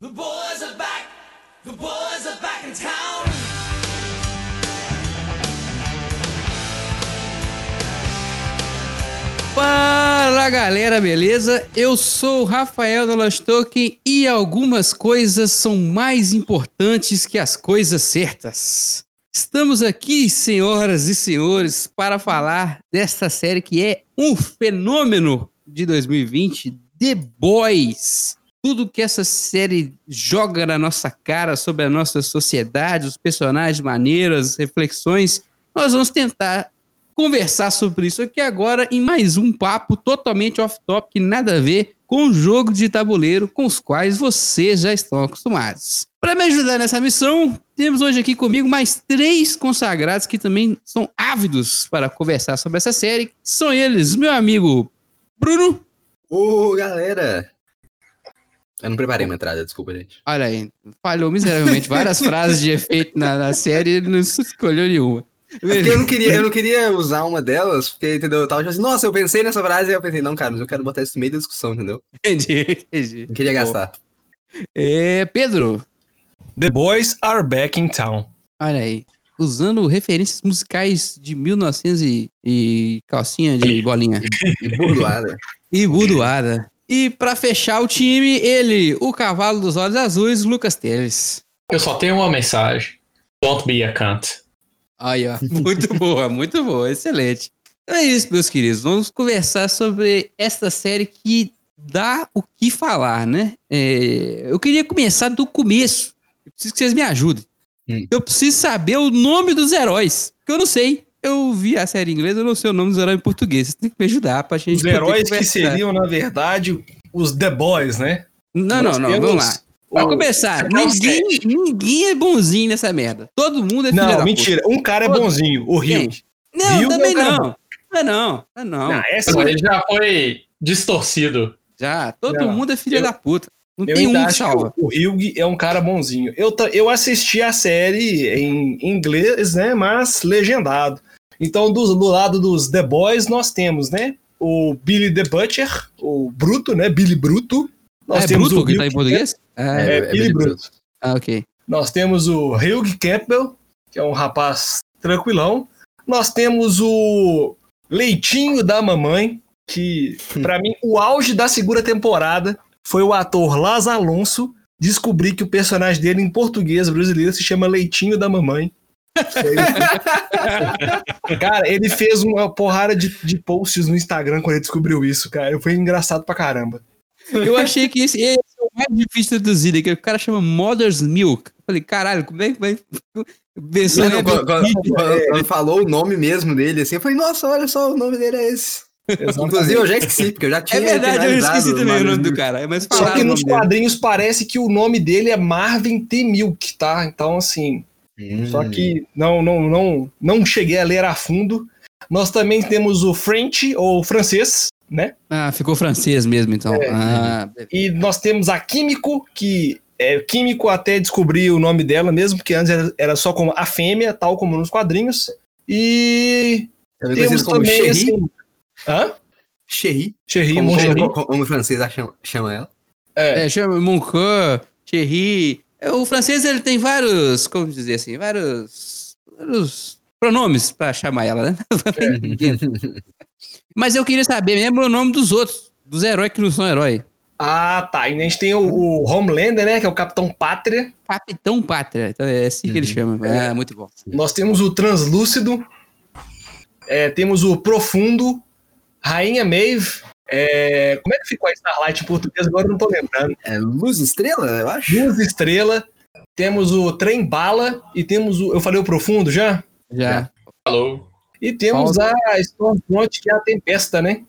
The boys are back. The boys are back in town. Fala galera, beleza? Eu sou o Rafael Token e algumas coisas são mais importantes que as coisas certas. Estamos aqui, senhoras e senhores, para falar desta série que é um fenômeno de 2020, The Boys. Tudo que essa série joga na nossa cara sobre a nossa sociedade, os personagens maneiras, reflexões, nós vamos tentar conversar sobre isso aqui agora em mais um papo totalmente off-topic, nada a ver com o jogo de tabuleiro com os quais vocês já estão acostumados. Para me ajudar nessa missão, temos hoje aqui comigo mais três consagrados que também são ávidos para conversar sobre essa série. São eles, meu amigo Bruno. Ô, galera! Eu não preparei uma entrada, desculpa, gente. Olha aí, falhou miseravelmente várias frases de efeito na, na série e ele não escolheu nenhuma. É porque eu não, queria, eu não queria usar uma delas, porque, entendeu? Eu tava tipo assim, nossa, eu pensei nessa frase e eu pensei, não, cara, mas eu quero botar isso no meio da discussão, entendeu? Entendi, entendi. Não queria gastar. É, Pedro, The Boys Are Back in Town. olha aí. Usando referências musicais de 1900 e, e calcinha de bolinha. E burdoada. E budoada. E pra fechar o time, ele, o cavalo dos olhos azuis, Lucas Teles. Eu só tenho uma mensagem. Don't be a cunt. Aí, ó. Muito boa, muito boa, excelente. Então é isso, meus queridos. Vamos conversar sobre esta série que dá o que falar, né? É, eu queria começar do começo. Eu preciso que vocês me ajudem. Hum. Eu preciso saber o nome dos heróis. Que eu não sei. Eu vi a série em inglês, eu não sei o nome dos heróis em português. Vocês têm que me ajudar pra gente. Os poder heróis que seriam, na verdade, os The Boys, né? Não, não, Nós não, vamos lá. Pra o- começar, ninguém, ninguém é bonzinho nessa merda. Todo mundo é filho da Não, mentira. Um cara é bonzinho, o Rio. Não, Rio também é cara não. Não, não, não, não. Não, essa Mas ele já foi distorcido. Já, todo Não, mundo é filho eu- da puta. Não eu tem um que salva. o Hugh é um cara bonzinho. Eu, eu assisti a série em inglês, né? Mas legendado. Então, do, do lado dos The Boys, nós temos, né? O Billy the Butcher, o Bruto, né? Billy Bruto. Nós Ah, é temos Bruto o que tá em português? Ah, É, é Billy Billy Bruto. ah, ok. Nós temos o Hugh Campbell, que é um rapaz tranquilão. Nós temos o Leitinho da Mamãe, que, pra mim, o auge da segunda temporada foi o ator Laz Alonso descobrir que o personagem dele em português brasileiro se chama Leitinho da Mamãe. cara, ele fez uma porrada de, de posts no Instagram quando ele descobriu isso, cara. Foi engraçado pra caramba. Eu achei que esse, esse é o mais difícil de traduzir, né? que o cara chama Mother's Milk. Eu falei, caralho, como é que vai. Versão Não, não, é quando, quando- quando- quando falou o nome mesmo dele, assim, eu falei, nossa, olha só, o nome dele é esse. Inclusive, eu já esqueci, porque eu já É tinha. verdade, eu esqueci também o nome do cara. Mas Só que nos nome dele. quadrinhos parece que o nome dele é Marvin T. Milk, tá? Então, assim, Milk. só Hum. que não, não, não, não cheguei a ler a fundo. Nós também temos o French, ou francês, né? Ah, ficou francês mesmo, então. É. Ah, E nós temos a Químico, que é Químico até descobrir o nome dela mesmo, porque antes era, era só como a fêmea, tal como nos quadrinhos. E temos também, Cherry. assim... Hã? Cherry. Cherry, Como, Cherry. como, como, como o francês chama, chama ela. É. É, chama Moncan, Thierry. É, O francês ele tem vários, como dizer assim, vários, vários pronomes pra chamar ela, né? Mas eu queria saber mesmo o nome dos outros, dos heróis que não são herói. Ah, tá. E a gente tem o, o Homelander, né? Que é o Capitão Pátria. Capitão Pátria, então é assim que ele chama. Ah, muito bom. Nós temos o Translúcido, é, temos o Profundo, Rainha Maeve. É, como é que ficou a Starlight em português? Agora eu não tô lembrando. É Luz Estrela, eu acho. Luz Estrela, temos o Trem Bala e temos o. Eu falei o Profundo já? Já. Falou. E temos a Stormfront, que é a Tempesta, né?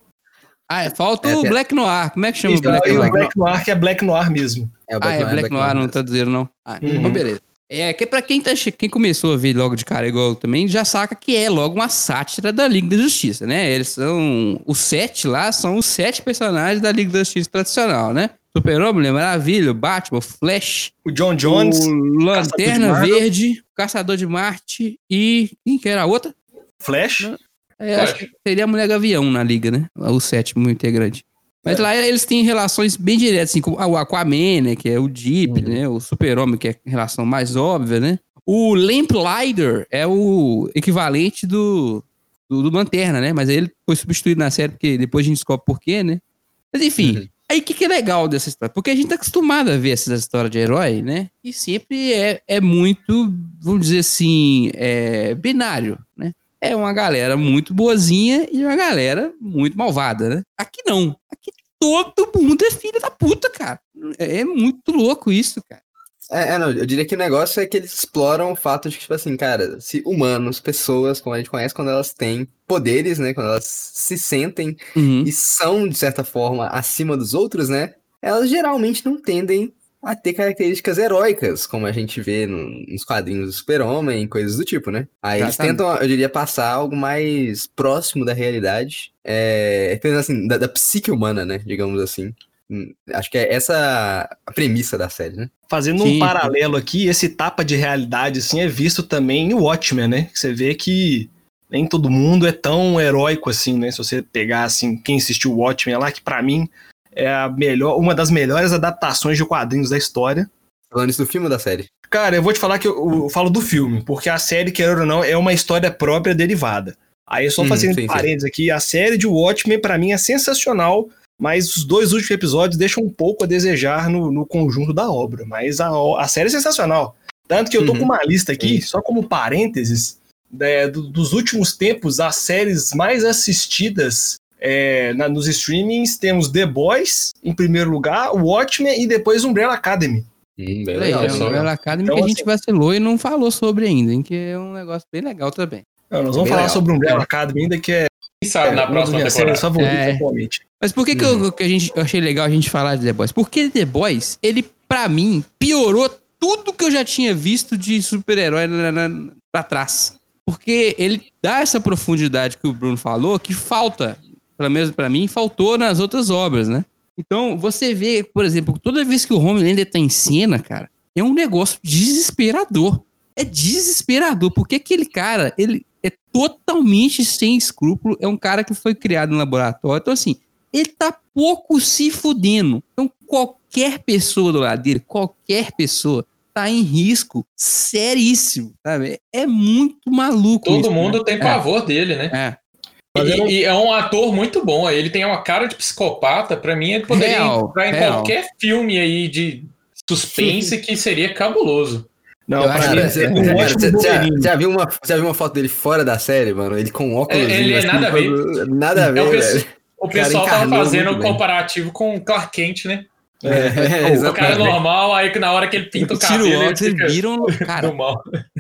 Ah, é, falta É, o tem- Black Noir. Como é que chama Isso, o Black e o Noir? Black Noir, que é Black Noir mesmo. É o Ah, é Black Noir, não Noir. traduziram, não. Ah, Uhum. então beleza. É, que pra quem, tá, quem começou a ver logo de cara igual também, já saca que é logo uma sátira da Liga da Justiça, né? Eles são. Os sete lá são os sete personagens da Liga da Justiça tradicional, né? Super-Homem, Mulher Maravilha, o Batman, o Flash, O John Jones, o Lanterna. Verde, o Caçador de Marte e. Quem que era a outra? Flash. É, acho que seria a Mulher Gavião na Liga, né? O sétimo integrante. Mas lá eles têm relações bem diretas, assim, com o Aquaman, né? Que é o Deep, né? O Super-Homem, que é a relação mais óbvia, né? O Lamplighter é o equivalente do, do, do Lanterna, né? Mas aí ele foi substituído na série, porque depois a gente descobre por quê, né? Mas enfim, Uhum. aí o que, que é legal dessa história? Porque a gente tá acostumado a ver essas histórias de herói, né? E sempre é, é muito, vamos dizer assim, é, binário, né? É uma galera muito boazinha e uma galera muito malvada, né? Aqui não. Aqui todo mundo é filho da puta, cara. É, muito louco isso, cara. É, é, não, eu diria que o negócio é que eles exploram o fato de que, tipo assim, cara, se humanos, pessoas, como a gente conhece, quando elas têm poderes, né, quando elas se sentem Uhum. e são, de certa forma, acima dos outros, né, elas geralmente não tendem a ter características heróicas, como a gente vê no- nos quadrinhos do Super-Homem, coisas do tipo, né? Aí eles Exatamente. tentam, eu diria, passar algo mais próximo da realidade, é, pensando assim, da, da psique humana, né, digamos assim. Hum, Acho que é essa a premissa da série, né? Fazendo Sim. um paralelo aqui, esse tapa de realidade assim é visto também no Watchmen, né? Você vê que nem todo mundo é tão heróico assim, né? Se você pegar assim, quem assistiu o Watchmen lá, que pra mim é a melhor, uma das melhores adaptações de quadrinhos da história. Falando isso do filme ou da série? Cara, eu vou te falar que eu, eu falo do filme, porque a série, querendo ou não, é uma história própria derivada. Aí, só Hum, fazendo sim, sim. parênteses aqui, a série de Watchmen, pra mim, é sensacional, mas os dois últimos episódios deixam um pouco a desejar no, no conjunto da obra. Mas a, a série é sensacional. Tanto que eu tô Uhum. com uma lista aqui, só como parênteses, né, do- dos últimos tempos, as séries mais assistidas é, na- nos streamings, temos The Boys, em primeiro lugar, Watchmen e depois Umbrella Academy. Hum, bem Legal, legal. Umbrella Academy Então, que a gente assim- vacilou e não falou sobre ainda, hein? Que é um negócio bem legal também. Não, nós vamos Bem falar legal. sobre Umbrella Academy ainda, que é, Quem sabe na uma das próxima temporada. É. atualmente. Mas por que, que, eu, que a gente, eu achei legal a gente falar de The Boys? Porque The Boys, ele, pra mim, piorou tudo que eu já tinha visto de super-herói na- na- pra trás. Porque ele dá essa profundidade que o Bruno falou, que falta, pelo menos pra mim, faltou nas outras obras, né? Então, você vê, por exemplo, toda vez que o Homelander tá em cena, cara, é um negócio desesperador. É desesperador, porque aquele cara, ele é totalmente sem escrúpulo, é um cara que foi criado no laboratório. Então, assim, ele tá pouco se fudendo. Então, qualquer pessoa do lado dele, qualquer pessoa, tá em risco seríssimo, sabe? É muito maluco Todo isso, mundo né? tem pavor dele, né? É. E, e é um ator muito bom. Ele tem uma cara de psicopata. Pra mim, ele poderia Real, entrar em real. qualquer filme aí de suspense que seria cabuloso. Não, Eu acho que- você, é um você- já, Wolverine. já viu uma, já viu uma foto dele fora da série, mano? Ele com óculos. É, ele é assim, nada a ver. Nada a É o ver, pesso- velho. O pessoal tava fazendo um comparativo com o Clark Kent, né? É, O cara é normal, aí que na hora que ele pinta o Tira o cabelo, ele óculos, eles fica viram. Cara,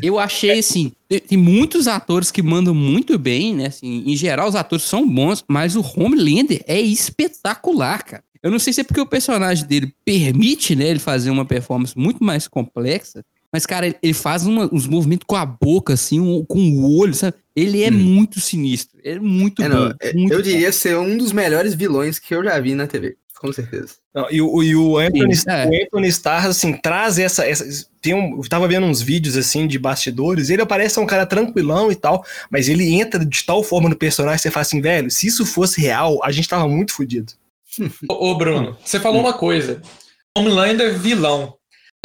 eu achei assim. Tem, muitos atores que mandam muito bem, né? Assim, em geral, os atores são bons, mas o Homelander é espetacular, cara. Eu não sei se é porque o personagem dele permite, né, ele fazer uma performance muito mais complexa. Mas, cara, ele- ele faz uma- uns movimentos com a boca, assim, um- com o olho, sabe? Ele é Hum. muito sinistro. É muito É, bom. não, é, muito eu bom. diria ser um dos melhores vilões que eu já vi na TV. Com certeza. Não, e, o, e o Anthony, Sim, é. o Anthony Starr, assim, traz essa. essa tem um, eu tava vendo uns vídeos, assim, de bastidores. Ele parece ser um cara tranquilão e tal, mas ele entra de tal forma no personagem que você fala assim, velho, se isso fosse real, a gente tava muito fudido. Ô, ô, Bruno, você falou uma coisa. Homelander vilão.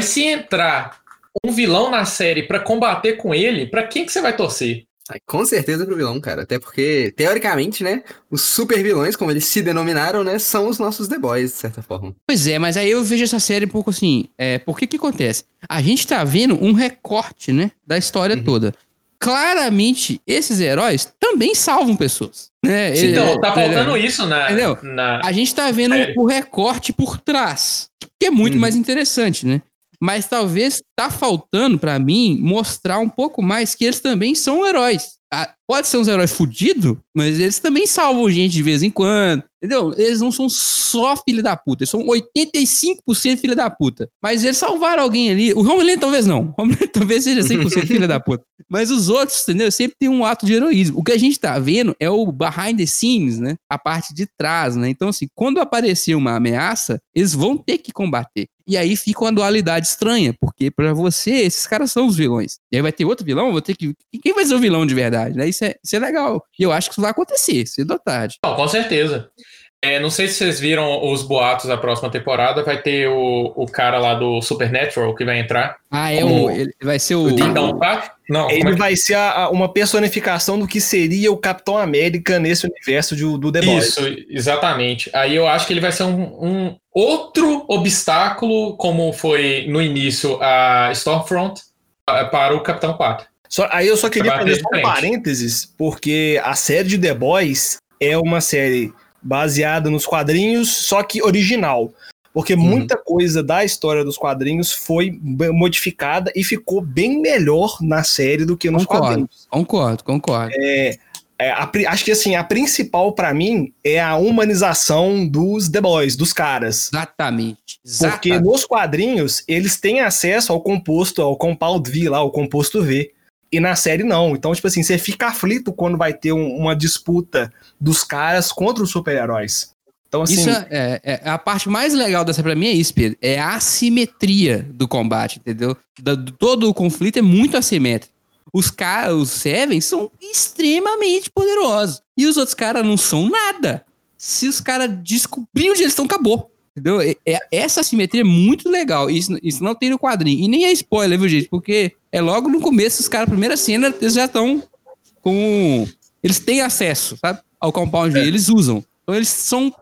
Mas se entrar um vilão na série pra combater com ele, pra quem que você vai torcer? Com certeza pro vilão, cara. Até porque, teoricamente, né? Os super vilões, como eles se denominaram, né? São os nossos The Boys, de certa forma. Pois é, mas aí eu vejo essa série um pouco assim. É, por que que acontece? A gente tá vendo um recorte, né? Da história Uhum. toda. Claramente, esses heróis também salvam pessoas. Né? Então, tá ele- faltando isso na. Entendeu? na- A gente tá vendo o recorte por trás, que é muito Uhum. mais interessante, né? Mas talvez tá faltando pra mim mostrar um pouco mais que eles também são heróis. Ah, pode ser uns heróis fudidos, mas eles também salvam gente de vez em quando. Entendeu? Eles não são só filho da puta, eles são 85% filho da puta. Mas eles salvaram alguém ali. O Homelander talvez não. O Homelander talvez seja 100% filho da puta. Mas os outros, entendeu? Sempre tem um ato de heroísmo. O que a gente tá vendo é o behind the scenes, né? A parte de trás, né? Então, assim, quando aparecer uma ameaça, eles vão ter que combater. E aí fica uma dualidade estranha, porque pra você, esses caras são os vilões. E aí vai ter outro vilão, vou ter que. Quem vai ser o vilão de verdade? Né? Isso, é, isso é legal. E eu acho que isso vai acontecer, cedo ou tarde. Com certeza. É, não sei se vocês viram os boatos da próxima temporada. Vai ter o, o cara lá do Supernatural que vai entrar. Ah, é Como- o. Ele vai ser o. Então, tá? Não, Ele é que- vai ser a- a- uma personificação do que seria o Capitão América nesse universo de- do The Boys. Isso, exatamente. Aí eu acho que ele vai ser um, um outro obstáculo, como foi no início a Stormfront, pa- para o Capitão 4. Só- aí eu só queria fazer só um parênteses, porque a série de The Boys é uma série baseada nos quadrinhos, só que original. Porque muita coisa da história dos quadrinhos foi modificada e ficou bem melhor na série do que nos Concordo. quadrinhos. Concordo, concordo. É, a pri- acho que assim, a principal pra mim é a humanização dos The Boys, dos caras. Exatamente. Porque Exatamente. nos quadrinhos, eles têm acesso ao composto, ao compound V lá, o composto V. E na série não. Então, tipo assim, você fica aflito quando vai ter um- uma disputa dos caras contra os super-heróis. Então, assim, Isso é, é- a parte mais legal dessa pra mim é isso, Pedro. É a assimetria do combate, entendeu? Da- do- todo o conflito é muito assimétrico. Os caras, os Seven, são extremamente poderosos. E os outros caras não são nada. Se os caras descobrirem onde eles estão, acabou. Entendeu? É- é- essa assimetria é muito legal. Isso, isso não tem no quadrinho. E nem é spoiler, viu, gente? Porque é logo no começo, os caras, primeira cena, eles já estão com. Eles têm acesso, sabe? Ao compound V, eles usam. Então eles são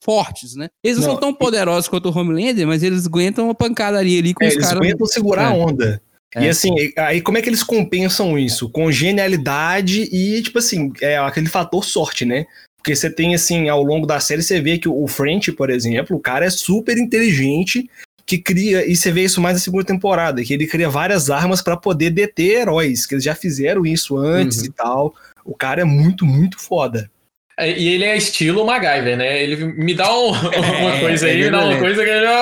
fortes, né? Eles não, Não, são tão poderosos quanto o Homelander, mas eles aguentam uma pancadaria ali com é, os eles caras. aguentam segurar a É. onda. E É. assim, aí como é que eles compensam isso? Com genialidade e, tipo assim, é aquele fator sorte, né? Porque você tem, assim, ao longo da série, você vê que o French, por exemplo, o cara é super inteligente, que cria, e você vê isso mais na segunda temporada, que ele cria várias armas pra poder deter heróis, que eles já fizeram isso antes Uhum. e tal. O cara é muito, muito foda. É, E ele é estilo MacGyver, né? Ele me dá um- uma É, coisa aí, ele me dá uma é. coisa que ele é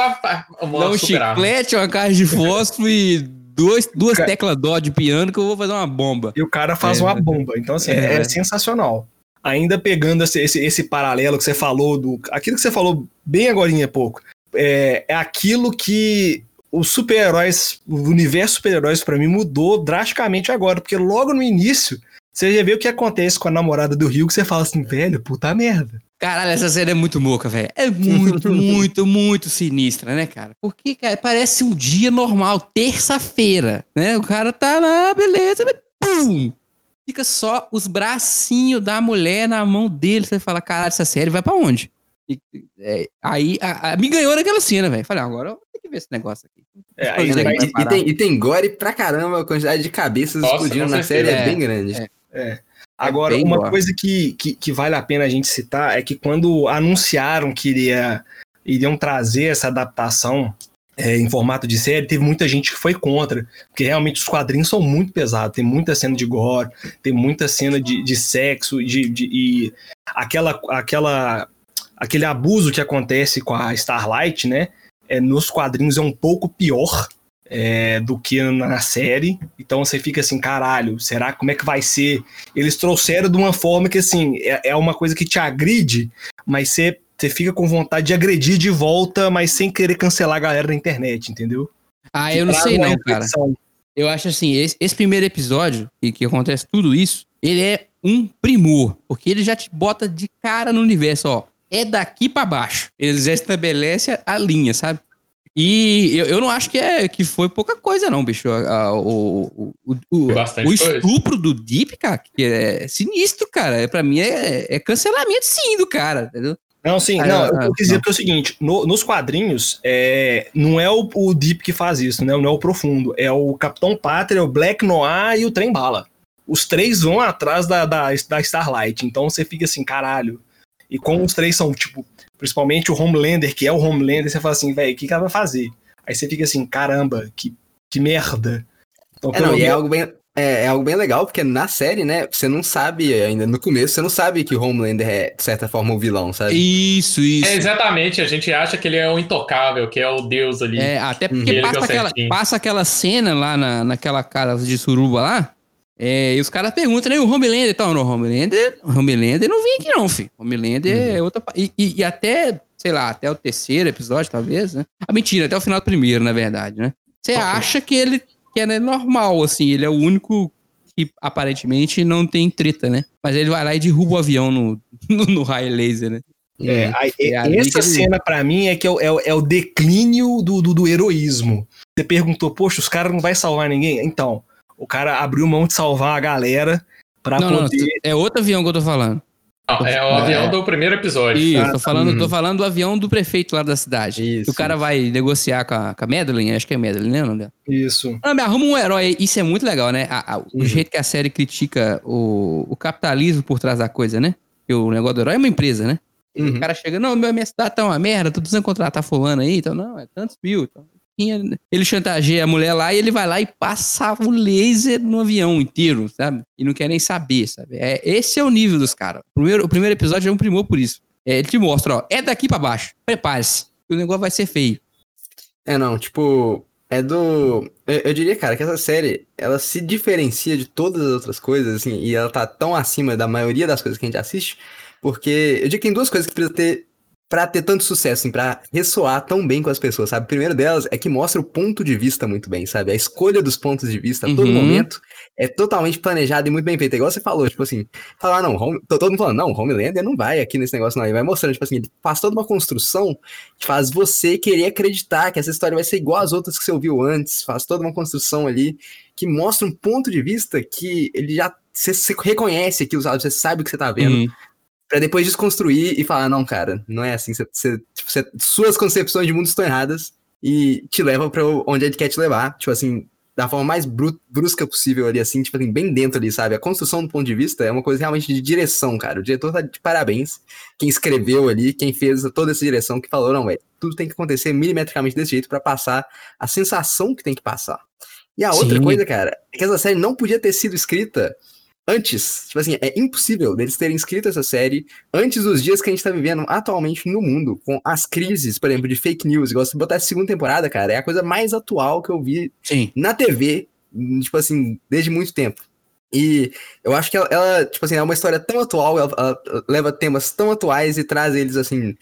uma, Dá um chiclete, uma caixa de fósforo e dois, duas teclas dó de piano que eu vou fazer uma bomba. E o cara faz É, uma bomba. Então, assim, É. é, sensacional. Ainda pegando esse, esse, esse paralelo que você falou, do aquilo que você falou bem agora há pouco, é, é aquilo que os super-heróis, o universo super-heróis pra mim mudou drasticamente agora, porque logo no início, você já vê o que acontece com a namorada do Rio, que você fala assim, velho, puta merda. Caralho, essa série é muito moca, velho. É muito, muito, muito sinistra, né, cara? Porque, cara, parece um dia normal, terça-feira, né? O cara tá lá, beleza, mas pum! Fica só os bracinhos da mulher na mão dele. Você fala, caralho, essa série vai pra onde? E, é, aí, a- a- me ganhou naquela cena, velho. Falei, ah, agora eu vou ter que ver esse negócio aqui. É, aí é, E, e tem, e tem gore pra caramba, a quantidade de cabeças Nossa, explodindo na série certeza. é bem grande. É. Agora, bem uma boa. coisa que, que, que vale a pena a gente citar é que quando anunciaram que iria, iriam trazer essa adaptação é, em formato de série, teve muita gente que foi contra, porque realmente os quadrinhos são muito pesados, tem muita cena de gore, tem muita cena de, de sexo, de, de- e aquela, aquela, aquele abuso que acontece com a Starlight, né? É, nos quadrinhos é um pouco pior é, do que na série. Então você fica assim, caralho, será como é que vai ser? Eles trouxeram de uma forma que assim, é, é uma coisa que te agride, mas você, você fica com vontade de agredir de volta, mas sem querer cancelar a galera na internet, entendeu? Ah, Que eu não sei não, cara. Eu acho assim, esse, esse primeiro episódio, e que acontece tudo isso, ele é um primor, porque ele já te bota de cara no universo, ó. É daqui pra baixo. Ele já estabelece a, linha, sabe? E eu, eu não acho que, é, que foi pouca coisa, não, bicho. A- a- o, o, o, Bastante o coisa. estupro do Deep, cara, que é sinistro, cara. É, pra mim é, é cancelamento sim do cara, entendeu? Não, sim, Ah, não, ah, o que eu quis dizer porque é o seguinte, no- nos quadrinhos, é, não é o, o Deep que faz isso, né? Não é o Profundo, é o Capitão Pátria, o Black Noir e o Trem Bala. Os três vão atrás da, da, da Starlight, então você fica assim, caralho. E como os três são, tipo, principalmente o Homelander, que é o Homelander, você fala assim, velho, o que, que ela vai fazer? Aí você fica assim, caramba, que, que merda. Então, É, não, e é algo bem. É, é algo bem legal, porque na série, né, você não sabe ainda no começo, você não sabe que o Homelander é, de certa forma, o vilão, sabe? Isso, isso. É, exatamente, a gente acha que ele é o intocável, que é o deus ali. É, até porque é passa aquela, passa aquela cena lá na, naquela casa de suruba lá. é, e os caras perguntam, né? O Homelander e tal. Não, o Homelander, o Homelander não vem aqui, não, filho. Homelander Uhum. é outra. E, e- e até, sei lá, até o terceiro episódio, talvez, né? Ah, mentira, até o final do primeiro, na verdade, né? Você Ok. acha que ele que é né, normal, assim, ele é o único que aparentemente não tem treta, né? Mas ele vai lá e derruba o avião no, no, no raio laser, né? É, É ali que essa cena pra mim é que é, o- é o- é o declínio do, do, do heroísmo. Você perguntou, poxa, os caras não vai salvar ninguém? Então, o cara abriu mão de salvar a galera pra Não, não, poder. é outro avião que eu tô falando. Não, é o avião do primeiro episódio. Isso, Ah, tô falando, uhum. tô falando do avião do prefeito lá da cidade. Isso, o cara vai negociar com a, com a Madeline, acho que é Madeline, né? dela? Isso. Ah, me arruma um herói. Isso é muito legal, né? A- a- o Uhum. jeito que a série critica o, o capitalismo por trás da coisa, né? Porque o negócio do herói é uma empresa, né? Uhum. O cara chega, não, meu, minha cidade tá uma merda, tô precisando contratar fulano aí. Então, não, é tantos mil. Então, ele chantageia a mulher lá e ele vai lá e passa o laser no avião inteiro, sabe? E não quer nem saber, sabe? É, esse é o nível dos caras. O primeiro, o primeiro episódio é um primor por isso. É, ele te mostra, ó, é daqui pra baixo. Prepare-se. O negócio vai ser feio. É, não, tipo, é do. Eu, eu diria, cara, que essa série, ela se diferencia de todas as outras coisas, assim, e ela tá tão acima da maioria das coisas que a gente assiste, porque eu diria que tem duas coisas que precisa ter pra ter tanto sucesso, assim, pra ressoar tão bem com as pessoas, sabe? O primeiro delas é que mostra o ponto de vista muito bem, sabe? A escolha dos pontos de vista a todo Uhum. momento é totalmente planejada e muito bem feita. Igual você falou, tipo assim, falar, não, Home, todo mundo falando, não, Homelander não vai aqui nesse negócio, não. Ele vai mostrando, tipo assim, ele faz toda uma construção que faz você querer acreditar que essa história vai ser igual às outras que você ouviu antes, faz toda uma construção ali que mostra um ponto de vista que ele já. Você, você reconhece aquilo, sabe? Você sabe o que você tá vendo. Uhum. Pra depois desconstruir e falar, não, cara, não é assim. Você, você- tipo, você- suas concepções de mundo estão erradas e te levam pra onde ele quer te levar. Tipo assim, da forma mais bru- brusca possível ali, assim, tipo assim, bem dentro ali, sabe? A construção do ponto de vista é uma coisa realmente de direção, cara. O diretor tá de parabéns. Quem escreveu ali, quem fez toda essa direção, que falou, não, velho, tudo tem que acontecer milimetricamente desse jeito pra passar a sensação que tem que passar. E a outra Sim. coisa, cara, é que essa série não podia ter sido escrita antes. Tipo assim, é impossível deles terem escrito essa série antes dos dias que a gente tá vivendo atualmente no mundo, com as crises, por exemplo, de fake news. Igual se botar essa segunda temporada, cara, é a coisa mais atual que eu vi Sim. na TV, tipo assim, desde muito tempo. E eu acho que ela, ela, tipo assim, é uma história tão atual, ela, ela leva temas tão atuais e traz eles, assim,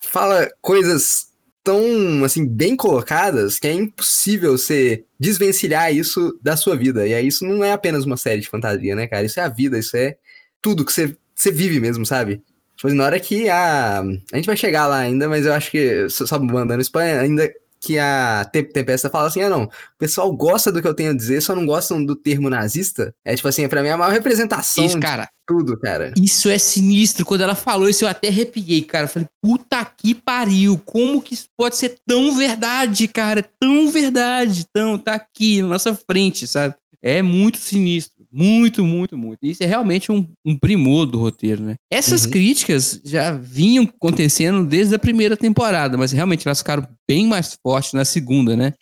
fala coisas tão, assim, bem colocadas que é impossível você desvencilhar isso da sua vida. E aí isso não é apenas uma série de fantasia, né, cara? Isso é a vida, isso é tudo que você, você vive mesmo, sabe? Tipo assim, na hora que a... A gente vai chegar lá ainda, mas eu acho que, só mandando spoiler, ainda que a Tem- Tempesta fala assim, ah não, o pessoal gosta do que eu tenho a dizer, só não gostam do termo nazista. É tipo assim, pra mim é a maior representação Isso, de cara. tudo, cara. Isso é sinistro. Quando ela falou isso, eu até arrepiei, cara. Eu Falei, puta que pariu. Como que isso pode ser tão verdade, cara? Tão verdade. Tão, tá aqui na nossa frente, sabe? É muito sinistro. Muito, muito, muito. Isso é realmente um, um primor do roteiro, né? Essas Uhum. críticas já vinham acontecendo desde a primeira temporada, mas realmente elas ficaram bem mais fortes na segunda, né?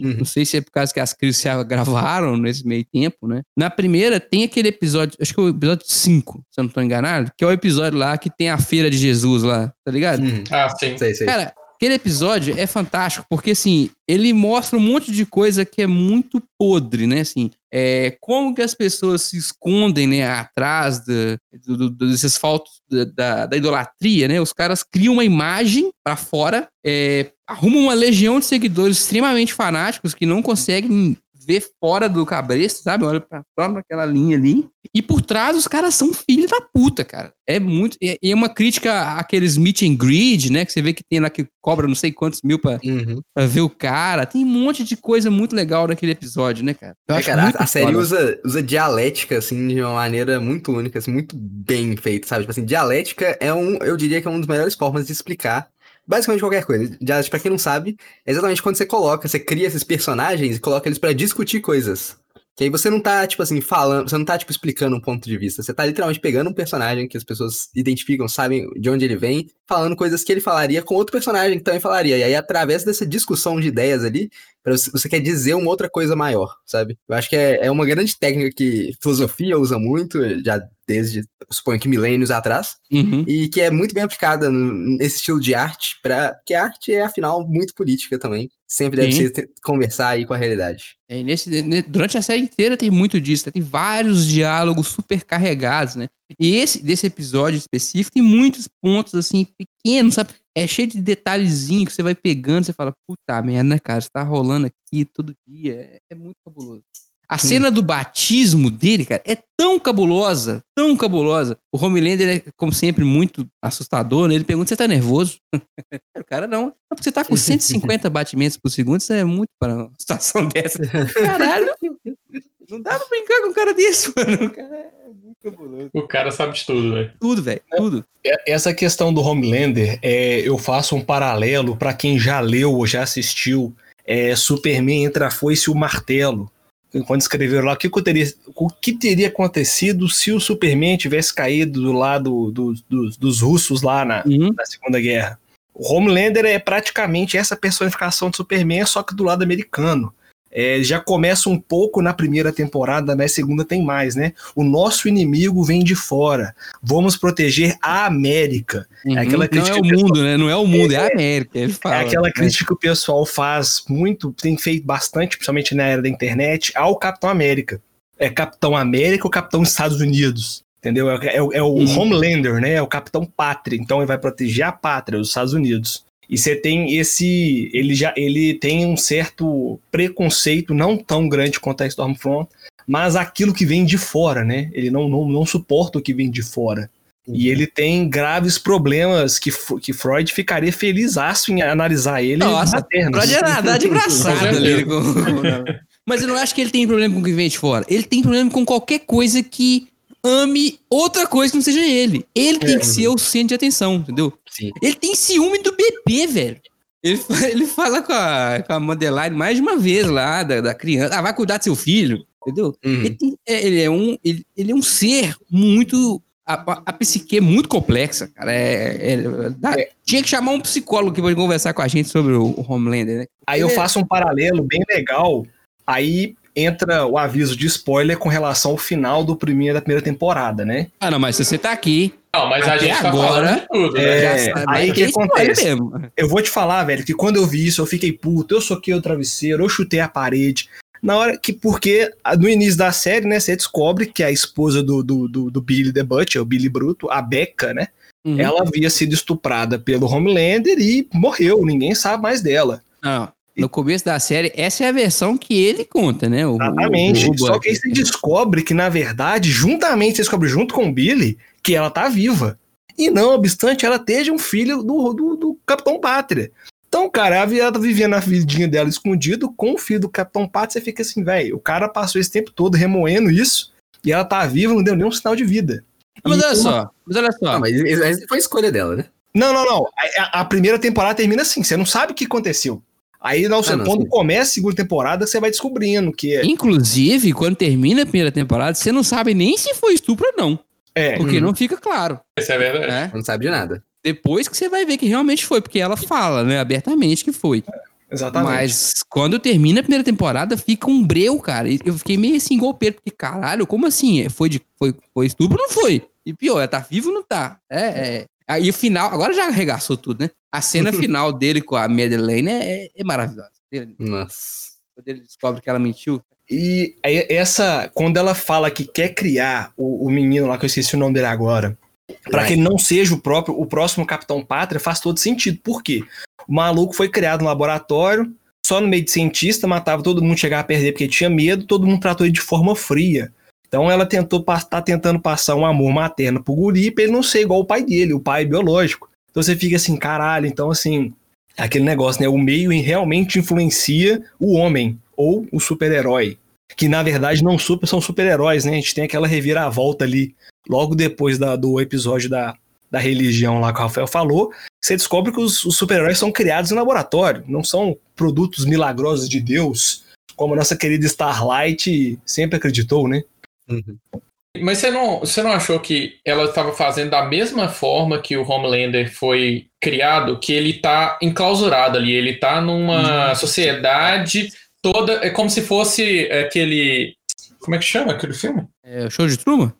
Uhum. Não sei se é por causa que as crises se gravaram nesse meio tempo, né? Na primeira tem aquele episódio, acho que é o episódio 5, se eu não tô enganado, que é o episódio lá que tem a feira de Jesus lá, tá ligado? Uhum. Ah, sim. Sei, sei. Cara, aquele episódio é fantástico, porque assim, ele mostra um monte de coisa que é muito podre, né? Assim, é, como que as pessoas se escondem, né, atrás da- do- do- desses faltos da, da- da idolatria, né? Os caras criam uma imagem pra fora, é, arrumam uma legião de seguidores extremamente fanáticos que não conseguem ver fora do cabresto, sabe? Olha pra fora daquela linha ali. E por trás os caras são filhos da puta, cara. É muito. E é uma crítica àqueles meet and greet, né? Que você vê que tem lá que cobra não sei quantos mil pra, Uhum. pra ver o cara. Tem um monte de coisa muito legal naquele episódio, né, cara? Eu É, cara, a, a série usa, usa dialética, assim, de uma maneira muito única, assim, muito bem feita, sabe? Tipo assim, dialética é um, eu diria que é uma das melhores formas de explicar basicamente qualquer coisa. Dialética, pra quem não sabe, é exatamente quando você coloca, você cria esses personagens e coloca eles pra discutir coisas. Que aí você não tá, tipo assim, falando, você não tá, tipo, explicando um ponto de vista. Você tá literalmente pegando um personagem que as pessoas identificam, sabem de onde ele vem, falando coisas que ele falaria com outro personagem que também falaria. E aí, através dessa discussão de ideias ali, você quer dizer uma outra coisa maior, sabe? Eu acho que é, é uma grande técnica que filosofia usa muito, já desde, suponho que milênios atrás, Uhum. e que é muito bem aplicada nesse estilo de arte, para que a arte é, afinal, muito política também. Sempre deve Sim. ser conversar aí com a realidade. É, nesse, ne- durante a série inteira tem muito disso, né? tem vários diálogos super carregados, né? E esse desse episódio específico tem muitos pontos assim pequenos, sabe? É cheio de detalhezinho que você vai pegando, você fala, puta merda, né, cara? Isso tá rolando aqui todo dia. É, é muito fabuloso. A cena do batismo dele, cara, é tão cabulosa, tão cabulosa. O Homelander é, como sempre, muito assustador, né? Ele pergunta, você tá nervoso? o cara, não. Não, porque Você tá com 150 batimentos por segundo, isso é muito para uma situação dessa. Caralho, não dá pra brincar com um cara desse, mano. O cara é muito cabuloso. O cara sabe de tudo, velho. Tudo, velho, tudo. É- Essa questão do Homelander, é, eu faço um paralelo para quem já leu ou já assistiu é, Superman entre a foice e o martelo. Quando escreveram lá o que, teria, o que teria acontecido se o Superman tivesse caído do lado do- dos- dos russos lá na, Uhum. na Segunda Guerra. O Homelander é praticamente essa personificação de Superman, só que do lado americano. É, já começa um pouco na primeira temporada, na segunda tem mais, né? O nosso inimigo vem de fora. Vamos proteger a América. Uhum. aquela Não é crítica o que eu mundo, né? Não é o mundo, é a América. Ele fala. É aquela crítica que o pessoal faz muito, tem feito bastante, principalmente na era da internet, ao Capitão América. É Capitão América ou Capitão Estados Unidos? Entendeu? É, é- é o Uhum. Homelander, né? É o Capitão Pátria. Então ele vai proteger a pátria, os Estados Unidos. E você tem esse. Ele já ele tem um certo preconceito, não tão grande quanto a Stormfront, mas aquilo que vem de fora, né? Ele não, não, não suporta o que vem de fora. E ele tem graves problemas que, que Freud ficaria feliz em analisar ele Nossa, maternos. Pode nadar de braçada Com ali. com- Mas eu não acho que ele tem problema com o que vem de fora. Ele tem problema com qualquer coisa que ame outra coisa que não seja ele. Ele tem que ser o centro de atenção, entendeu? Ele tem ciúme do bebê, velho. Ele, ele fala com a, com a Madeline mais de uma vez lá, da, da criança. Ah, vai cuidar do seu filho, entendeu? Uhum. Ele, tem- é, ele é um, ele, ele é um ser muito. A, a, psique é muito complexa, cara. É, é- dá- Tinha que chamar um psicólogo aqui pra conversar com a gente sobre o, o Homelander, né? Aí eu faço um paralelo bem legal. Aí entra o aviso de spoiler com relação ao final do primeiro da primeira temporada, né? Ah, não, mas se você tá aqui, Não, mas a Até gente tá agora, falando de tudo, é, né? sabe aí que que é acontece? mesmo. Eu vou te falar, velho, que quando eu vi isso, eu fiquei puto, eu soquei o travesseiro, eu chutei a parede. Na hora que, porque ah, no início da série, né, você descobre que a esposa do, do, do, do Billy the Butcher, o Billy Bruto, a Becca, né, Uhum. ela havia sido estuprada pelo Homelander e morreu, ninguém sabe mais dela. Não, no começo da série, essa é a versão que ele conta, né? O, Exatamente. o- o Só que aí você descobre que, na verdade, juntamente, você descobre junto com o Billy que ela tá viva. E não obstante, ela esteja um filho do, do, do Capitão Pátria. Então, cara, ela tá vivendo a vidinha dela escondido com o filho do Capitão Pátria. Você fica assim, velho, o cara passou esse tempo todo remoendo isso e ela tá viva, não deu nenhum sinal de vida. Mas E olha uma- só, mas olha só. Não, mas isso- isso foi a escolha dela, né? Não, não, não. A, a- a primeira temporada termina assim, você não sabe o que aconteceu. Aí, não, Ah, não, quando sim. começa a segunda temporada, você vai descobrindo que é. Inclusive, quando termina a primeira temporada, você não sabe nem se foi estupro ou não. é Porque Uhum. não fica claro, Isso é verdade. né? Não sabe de nada. Depois que você vai ver que realmente foi, porque ela fala, né, abertamente que foi. exatamente. Mas quando termina a primeira temporada, fica um breu, cara. E Eu fiquei meio assim, golpeiro, porque caralho, como assim? É, Foi, de, foi, foi estupro ou não foi? E pior, ela tá vivo ou não tá? É, é. Aí o final, agora já arregaçou tudo, né? A cena final dele com a Madeleine é, é maravilhosa. Ele- Nossa. Quando ele descobre que ela mentiu. E essa, quando ela fala que quer criar o, o menino lá, que eu esqueci o nome dele agora, Right. que ele não seja o próprio, o próximo Capitão Pátria, faz todo sentido. Por quê? O maluco foi criado no laboratório, só no meio de cientista, matava todo mundo, chegava a perder porque tinha medo, todo mundo tratou ele de forma fria. Então ela tentou tá tentando passar um amor materno pro guri pra ele não ser igual o pai dele, o pai biológico. Então você fica assim, caralho, então assim, aquele negócio, né? O meio realmente influencia o homem ou o super-herói. Que na verdade não super, são super-heróis, né? A gente tem aquela reviravolta ali, logo depois da- do episódio da, da religião lá que o Rafael falou. Você descobre que os, os super-heróis são criados em laboratório, não são produtos milagrosos de Deus, como a nossa querida Starlight sempre acreditou, né? Uhum. Mas você não, você não achou que ela estava fazendo da mesma forma que o Homelander foi criado, que ele tá enclausurado ali, ele tá numa sociedade toda, é como se fosse aquele, como é que chama aquele filme? É o show de Truman?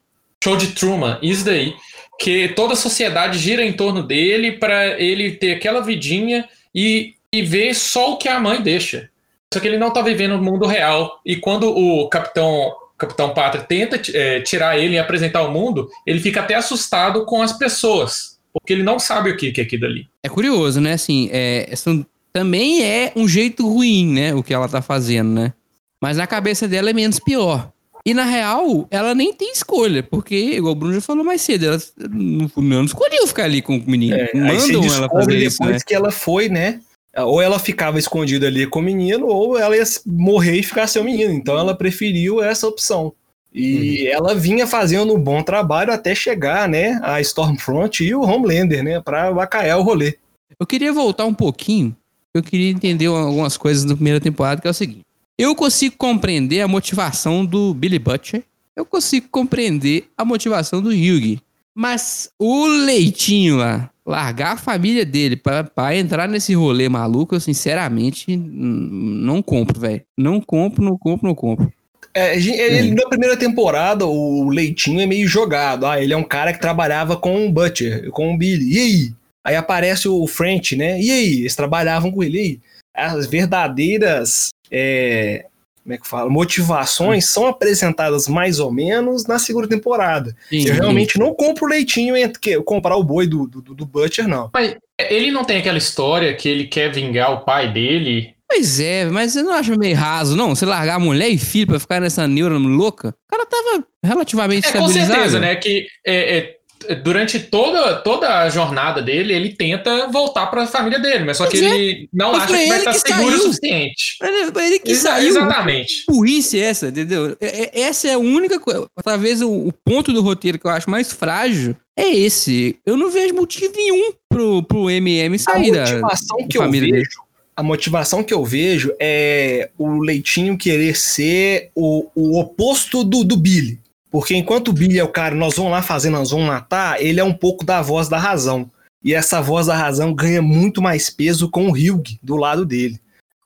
Show de Truman, isso daí, que toda a sociedade gira em torno dele para ele ter aquela vidinha e, e ver só o que a mãe deixa. Só que ele não tá vivendo no mundo real. E quando o Capitão Capitão Pátria tenta eh, tirar ele e apresentar ao mundo, ele fica até assustado com as pessoas, porque ele não sabe o que, que é aquilo ali. É curioso, né? Assim, é, são- também é um jeito ruim, né? O que ela tá fazendo, né? Mas na cabeça dela é menos pior. E na real, ela nem tem escolha, porque, igual o Bruno já falou mais cedo, ela não, não escolheu ficar ali com o menino. É, Mandam ela descobre fazer depois isso, né? que ela foi, né? Ou ela ficava escondida ali com o menino, ou ela ia morrer e ficar sem o menino. Então ela preferiu essa opção. E ela vinha fazendo um bom trabalho até chegar, né? A Stormfront e o Homelander, né? Pra vacaear o rolê. Eu queria voltar um pouquinho. Eu queria entender algumas coisas da primeira temporada, que é o seguinte. Eu consigo compreender a motivação do Billy Butcher. Eu consigo compreender a motivação do Yugi. Mas o Leitinho lá, largar a família dele pra, pra entrar nesse rolê maluco, eu sinceramente não compro, velho. Não compro, não compro, não compro. É, ele, na primeira temporada, o Leitinho é meio jogado. Ah, ele é um cara que trabalhava com o Butcher, com o Billy. E aí? Aí aparece o French, né? E aí? Eles trabalhavam com ele. E aí? As verdadeiras. é, como é que fala? Motivações são apresentadas mais ou menos na segunda temporada. Sim, Eu realmente não compro o leitinho entre que- comprar o boi do, do, do Butcher, não. Mas ele não tem aquela história que ele quer vingar o pai dele. Pois é, mas você não acha meio raso, não? Você largar mulher e filho pra ficar nessa neura louca? O cara tava relativamente É, com estabilizado. certeza, né? Que é, é, durante toda, toda a jornada dele, ele tenta voltar pra família dele, mas só que é. ele não Mas acha que vai estar que seguro saiu. o suficiente. Ele, ele que Exa- saiu. Exatamente. burrice essa, entendeu? É- é- Essa é a única coisa. Talvez o, o ponto do roteiro que eu acho mais frágil é esse. Eu não vejo motivo nenhum pro, pro MM A sair da. motivação que eu família vejo, dele. a motivação que eu vejo é o Leitinho querer ser o, o oposto do, do Billy. Porque enquanto o Billy é o cara, nós vamos lá fazer, nós vamos matar, ele é um pouco da voz da razão. E essa voz da razão ganha muito mais peso com o Hugh do lado dele.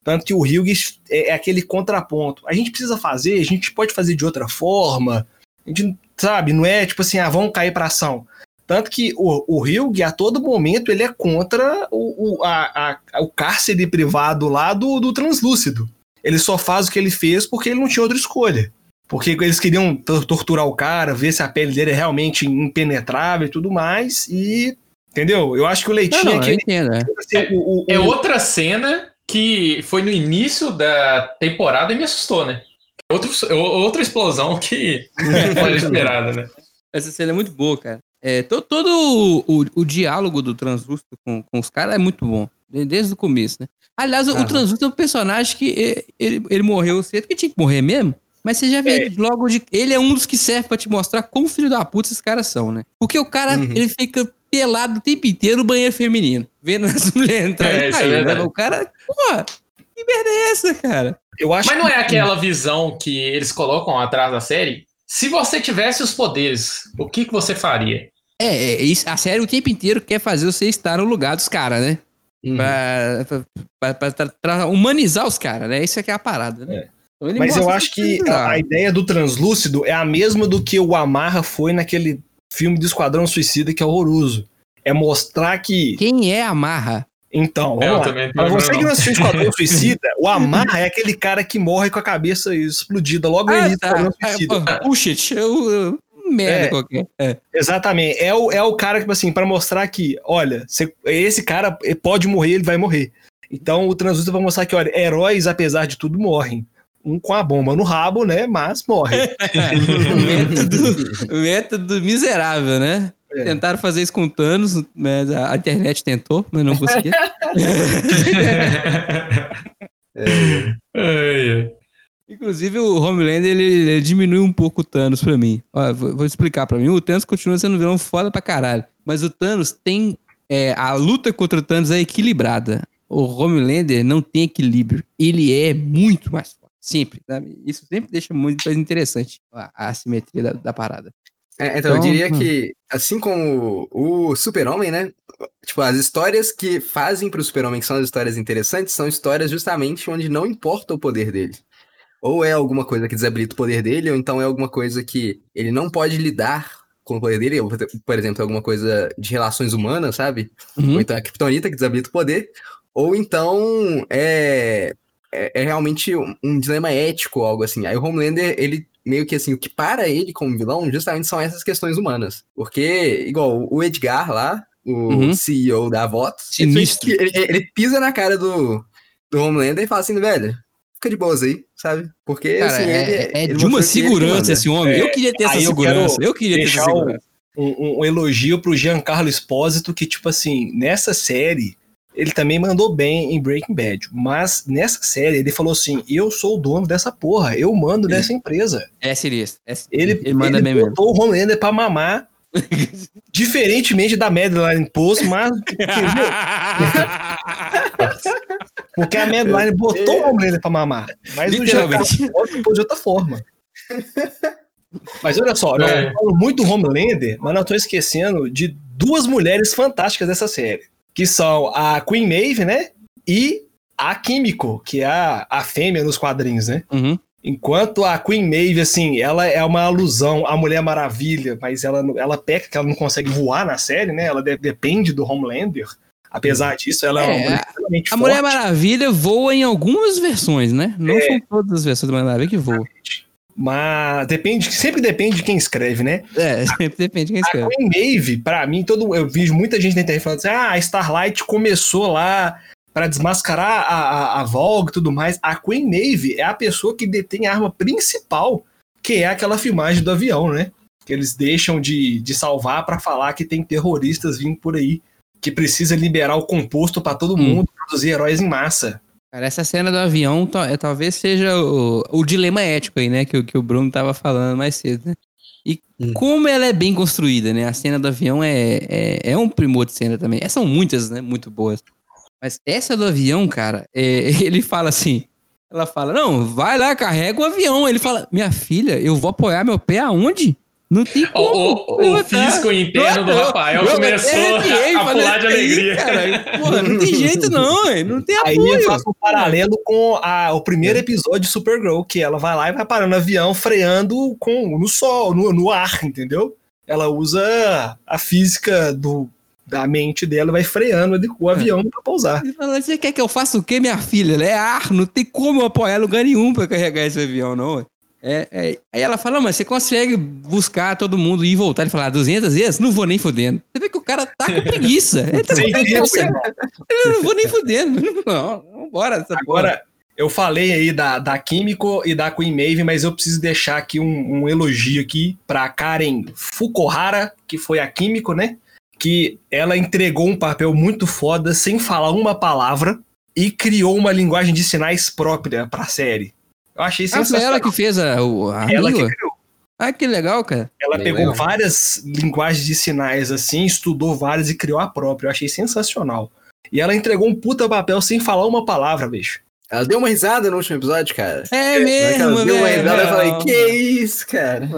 Tanto que o Hugh é, é aquele contraponto. A gente precisa fazer, a gente pode fazer de outra forma. A gente, sabe, não é tipo assim, ah, vamos cair pra ação. Tanto que o, o Hugh, a todo momento, ele é contra o, o, a, a- o cárcere privado lá do, do translúcido. Ele só faz o que ele fez porque ele não tinha outra escolha. Porque eles queriam tor- torturar o cara, ver se a pele dele é realmente impenetrável e tudo mais. E. Entendeu? Eu acho que o Não, Leitinho não, é eu aquele. entendo, é. o- o- É outra cena que foi no início da temporada e me assustou, né? Outro, outra explosão que não era esperada, né? Essa cena é muito boa, cara. É, to- todo o, o, o diálogo do Translúcido com, com os caras é muito bom. de- Desde o começo, né? Aliás, o, o. Translúcido é um personagem que eh, ele, ele morreu cedo, que tinha que morrer mesmo. Mas você já vê logo de. Ele é um dos que serve pra te mostrar como filho da puta esses caras são, né? Porque o cara, Uhum. ele fica pelado o tempo inteiro no banheiro feminino, vendo as mulheres entrar É, e isso é sair, né? verdade. O cara, porra, que merda é essa, cara? eu acho Mas não que- é aquela visão que eles colocam atrás da série? Se você tivesse os poderes, o que, que você faria? É, é, isso, a série o tempo inteiro quer fazer você estar no lugar dos caras, né? Uhum. Pra, pra- pra- pra humanizar os caras, né? Isso aqui é a parada, né? É. Então ele Mas eu acho que a, a ideia do translúcido é a mesma do que o Amarra foi naquele filme do Esquadrão Suicida que é horroroso. É mostrar que. Quem é a Marra? Então, É, eu vamos também não lembro, você que não. assistiu Esquadrão Suicida, o Amarra é aquele cara que morre com a cabeça explodida logo no Ah, início do tá. Esquadrão Ah, Suicida. Bullshit. Eu, eu, merda É. qualquer. É. Exatamente. É o, é o cara, tipo assim, pra mostrar que, olha, você- esse cara pode morrer, ele vai morrer. Então o translúcido vai mostrar que, olha, heróis, apesar de tudo, morrem. Um com a bomba no rabo, né? Mas morre. método, método miserável, né? É. Tentaram fazer isso com Thanos, mas a internet tentou, mas não conseguiu. É, ai. Inclusive, o Homelander, ele, ele diminui um pouco o Thanos pra mim. Ó, vou, vou explicar pra mim. O Thanos continua sendo um vilão foda pra caralho. Mas o Thanos tem... é, a luta contra o Thanos é equilibrada. O Homelander não tem equilíbrio. Ele é muito mais Sempre. sabe? Isso sempre deixa muito mais interessante a, assimetria da, da parada. É, então, eu Então, diria hum. que, assim como o Super-Homem, né? Tipo, as histórias que fazem pro Super-Homem, que são as histórias interessantes, são histórias justamente onde não importa o poder dele. Ou é alguma coisa que desabilita o poder dele, ou então é alguma coisa que ele não pode lidar com o poder dele. ou, Por exemplo, alguma coisa de relações humanas, sabe? Uhum. Ou então é a Kryptonita que desabilita o poder. Ou então é, é, é realmente um, um dilema ético algo assim. Aí o Homelander, ele meio que assim, o que para ele como vilão justamente são essas questões humanas. Porque, igual o Edgar lá, o Uhum. CEO da Vox, Sinistro. Ele, ele- ele pisa na cara do, do Homelander e fala assim, velho, fica de boas aí, sabe? Porque, Cara, assim, é, ele, é ele de uma que segurança esse homem. É, eu queria ter essa eu segurança. Eu, queria ter essa segurança. um, um elogio pro Giancarlo Espósito, que, tipo assim, nessa série, ele também mandou bem em Breaking Bad. Mas nessa série, ele falou assim: eu sou o dono dessa porra, eu mando dessa empresa. É sinistro. É. Ele, ele manda ele bem mesmo. botou o Homelander pra mamar. diferentemente da Madeline Post, mas. Porque a Madeline botou o Homelander pra mamar. Mas o pôs de outra forma. Mas olha só, É. falamos muito do Homelander, mas não estou esquecendo de duas mulheres fantásticas dessa série. Que são a Queen Maeve, né? E a Químico, que é a, a fêmea nos quadrinhos, né? Uhum. Enquanto a Queen Maeve, assim, ela é uma alusão à Mulher Maravilha, mas ela, ela peca que ela não consegue voar na série, né? Ela de- depende do Homelander. Apesar disso, ela é, uma É, mulher extremamente A Mulher forte. Maravilha voa em algumas versões, né? Não É. são todas as versões da Mulher Maravilha que voam. Mas depende, sempre depende de quem escreve, né? É, sempre depende de quem A escreve. Queen Maeve, pra mim, todo, eu vejo muita gente na internet falando assim: ah, a Starlight começou lá pra desmascarar a, a, a Vogue e tudo mais. A Queen Maeve é a pessoa que detém a arma principal, que é aquela filmagem do avião, né? Que eles deixam de, de salvar pra falar que tem terroristas vindo por aí, que precisa liberar o composto pra todo Hum. mundo, produzir heróis em massa. Cara, essa cena do avião ta- é, talvez seja o, o dilema ético aí, né? Que, o- que o Bruno tava falando mais cedo, né? E Hum. como ela é bem construída, né? A cena do avião é, é, é um primor de cena também. É, São muitas, né? Muito boas. Mas essa do avião, cara, é, ele fala assim. Ela fala, não, vai lá, carrega o avião. Ele fala, minha filha, eu vou apoiar meu pé aonde? Não tem O, como. o- o levantar." físico interno do Eu- Rafael eu começou arrepiei, a, falei, pular de "Que isso, alegria. cara? Porra, não tem jeito não, hein? não tem Aí eu apoio. faço um paralelo com a- o primeiro episódio de Supergirl, que ela vai lá e vai parando o avião, freando com, no sol, no, no ar, entendeu? Ela usa a física do, da mente dela e vai freando o avião pra pousar. Fala, você quer que eu faça o quê, minha filha? Ela é ar, não tem como eu apoiar lugar nenhum pra carregar esse avião, não. É, é- Aí ela fala, "Não, mas você consegue buscar todo mundo e e voltar. Ele fala, ah, 200 vezes? Não vou nem fudendo. Você vê que o cara tá com preguiça. Ele tá irmão. Eu não vou nem fudendo. Não, vambora. Essa porra. Agora, eu falei aí da, da Químico e da Queen Maeve, mas eu preciso deixar aqui um, um elogio aqui pra Karen Fukuhara, que foi a Químico, né? Que ela entregou um papel muito foda, sem falar uma palavra, e criou uma linguagem de sinais própria pra série. Eu achei Ah, foi sensacional. ela que fez a, o- a Ela que língua? criou. Ah, que legal, cara. Ela Bem pegou legal. várias linguagens de sinais assim, estudou várias e criou a própria. Eu achei sensacional. E ela entregou um puta papel sem falar uma palavra, bicho. Ela deu uma risada no último episódio, cara. É que mesmo, ela deu uma risada, eu falei, que isso, cara?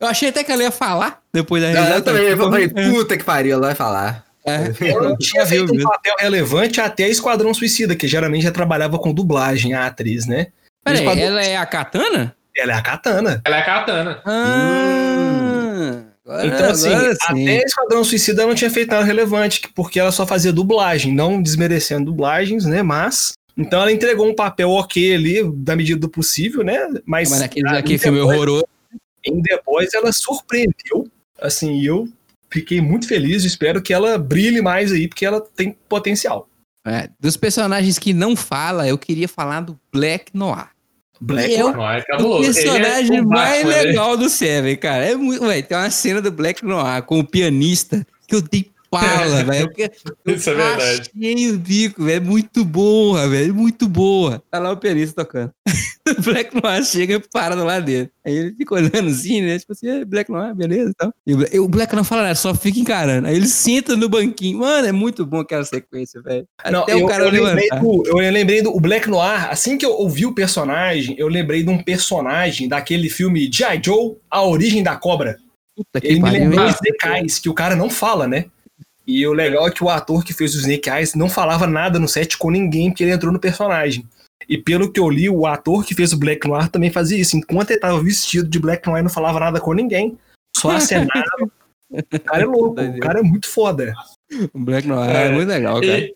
Eu achei até que ela ia falar depois da Não, risada. eu também eu falei, puta que pariu, ela vai falar. É. Ela não tinha feito um papel relevante até Esquadrão Suicida, que geralmente já trabalhava com dublagem, a atriz, né? Peraí, ela é a Katana? Ela é a Katana. Ela é a katana. Ah, agora- Então, assim, até Esquadrão Suicida ela não tinha feito nada relevante, porque ela só fazia dublagem, não desmerecendo dublagens, né? Mas. Então ela entregou um papel ok ali, da medida do possível, né? Mas, Mas naquele, naquele filme horroroso. Em The Boys ela surpreendeu. Assim, e eu fiquei muito feliz e espero que ela brilhe mais aí, porque ela tem potencial. É, dos personagens que não fala, eu queria falar do Black Noir. Black Eu- Não, é O cabuloso. É personagem o mais Batman, né? legal do Seven, cara. É muito, véi, tem uma cena do Black Noir com o pianista que eu dei pala, velho. Isso é verdade. Achei o bico, velho. É muito boa, velho. Muito boa. Tá lá o pianista tocando. o Black Noir chega e para do lado dele. Aí ele fica olhando assim, né? Tipo assim, "É, Black Noir, beleza e tal. E o Bla- o Black não fala nada, só fica encarando. Aí ele senta no banquinho. Mano, é muito bom aquela sequência, velho. Não, Até eu, o cara eu lembrei do, eu lembrei do Black Noir. Assim que eu ouvi o personagem, eu lembrei de um personagem daquele filme G.I. Joe, A Origem da Cobra. Puta que Ele me lembrou o hein? Snake Eyes, que o cara não fala, né? E o legal é que o ator que fez o Snake Eyes não falava nada no set com ninguém, porque ele entrou no personagem. E pelo que eu li, o ator que fez o Black Noir também fazia isso. Enquanto ele tava vestido de Black Noir, não falava nada com ninguém. Só acenava. o cara é louco, o cara é muito foda. O Black Noir é, É, muito legal, cara. E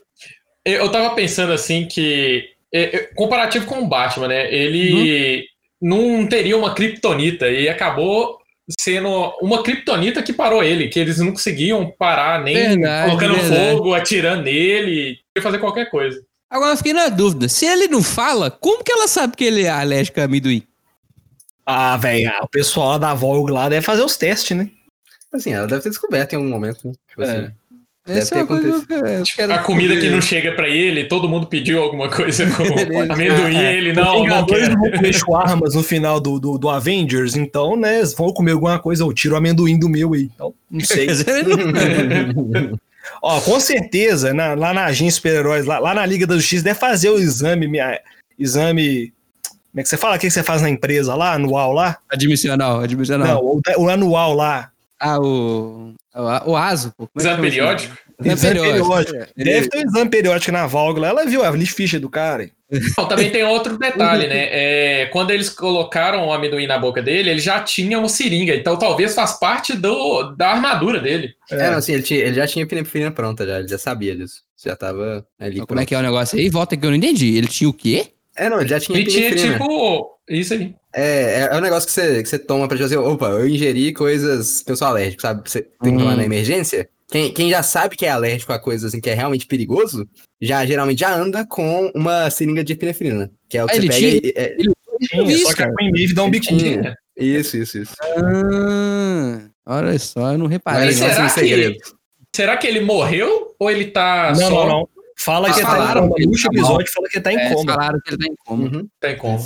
eu tava pensando assim que, comparativo com o Batman, né? Ele não teria uma kriptonita e acabou sendo uma kriptonita que parou ele, que eles não conseguiam parar nem Verdade, colocando verdade. fogo, atirando nele, fazer qualquer coisa. Agora eu fiquei na dúvida. Se ele não fala, como que ela sabe que ele é alérgico a amendoim? Ah, velho, o pessoal da Vogue lá deve fazer os testes, né? Assim, ela deve ter descoberto em algum momento. né? Tipo É. assim. Deve Essa ter é acontecido. quero A comida que não chega pra ele, todo mundo pediu alguma coisa com amendoim, É. ele não, não Vingadores quer. não vão comer shawarmas no final do, do, do Avengers, então, né, eles vão comer alguma coisa, eu tiro o amendoim do meu aí. Então, não sei. Ó, com certeza, na- lá na agência super-heróis, lá, lá na Liga da Justiça, deve fazer o exame, minha, exame. Como é que você fala? O que você faz na empresa lá, anual lá? Admissional, admissional. Não, o, o anual lá. Ah, o. O, o ASO, pô. É Exame isso? periódico? Exame periódico. periódico. Deve ter um exame periódico na lá. Ela viu a ficha do cara. Não, também tem outro detalhe, né? É, quando eles colocaram o amendoim na boca dele, ele já tinha uma seringa, então talvez faz parte do, da armadura dele. É, não, assim, ele, tinha- ele já tinha epinefrina pronta, já, ele já sabia disso. Já tava ali. Então, Como é que é o negócio aí? Volta que eu não entendi. Ele tinha o quê? É, não, ele já tinha E tinha tipo. Isso aí. É, é, é um negócio que você, que você toma pra dizer, opa, eu ingeri coisas que eu sou alérgico, sabe? Você tem que tomar Hum. na emergência. Quem, quem já sabe que é alérgico a coisas assim, que é realmente perigoso, já geralmente já anda com uma seringa de epinefrina. Que é o que Ah, você ele pega tinha? e. é- Tinha, vi só isso, que a. Queen Maeve dá um ele biquinho. tinha. Isso, isso, isso. Ah, olha só, eu não reparei. Mas não. será que- segredo. Será que ele morreu ou ele tá Não, só não, não. Fala Ah, que ele tá em coma. que No ele último tá mal. episódio fala que ele tá em É, coma. falaram que ele tá em coma. Uhum. tem como?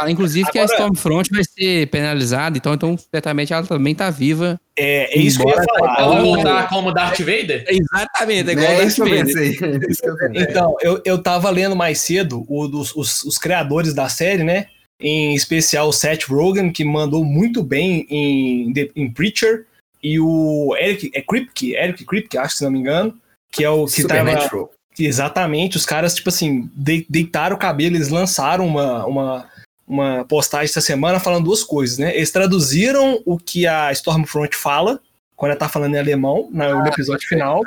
Fala, inclusive, que a Agora- Stormfront vai ser penalizada, então, então certamente ela também tá viva. É, é isso que eu ia falar. Ela vai Ah, voltar como Darth Vader? Exatamente, é É, igual o Darth isso que eu Vader. pensei. é isso que eu pensei. Então, eu, eu tava lendo mais cedo o dos, os, os criadores da série, né? Em especial o Seth Rogen, que mandou muito bem em, em Preacher, e o Eric é Kripke, Eric Kripke, acho, se não me engano, que é o que tava. Que Exatamente, os caras, tipo assim, de- deitaram o cabelo, eles lançaram uma, uma, uma postagem essa semana falando duas coisas, né? Eles traduziram o que a Stormfront fala, quando ela tá falando em alemão, no episódio final,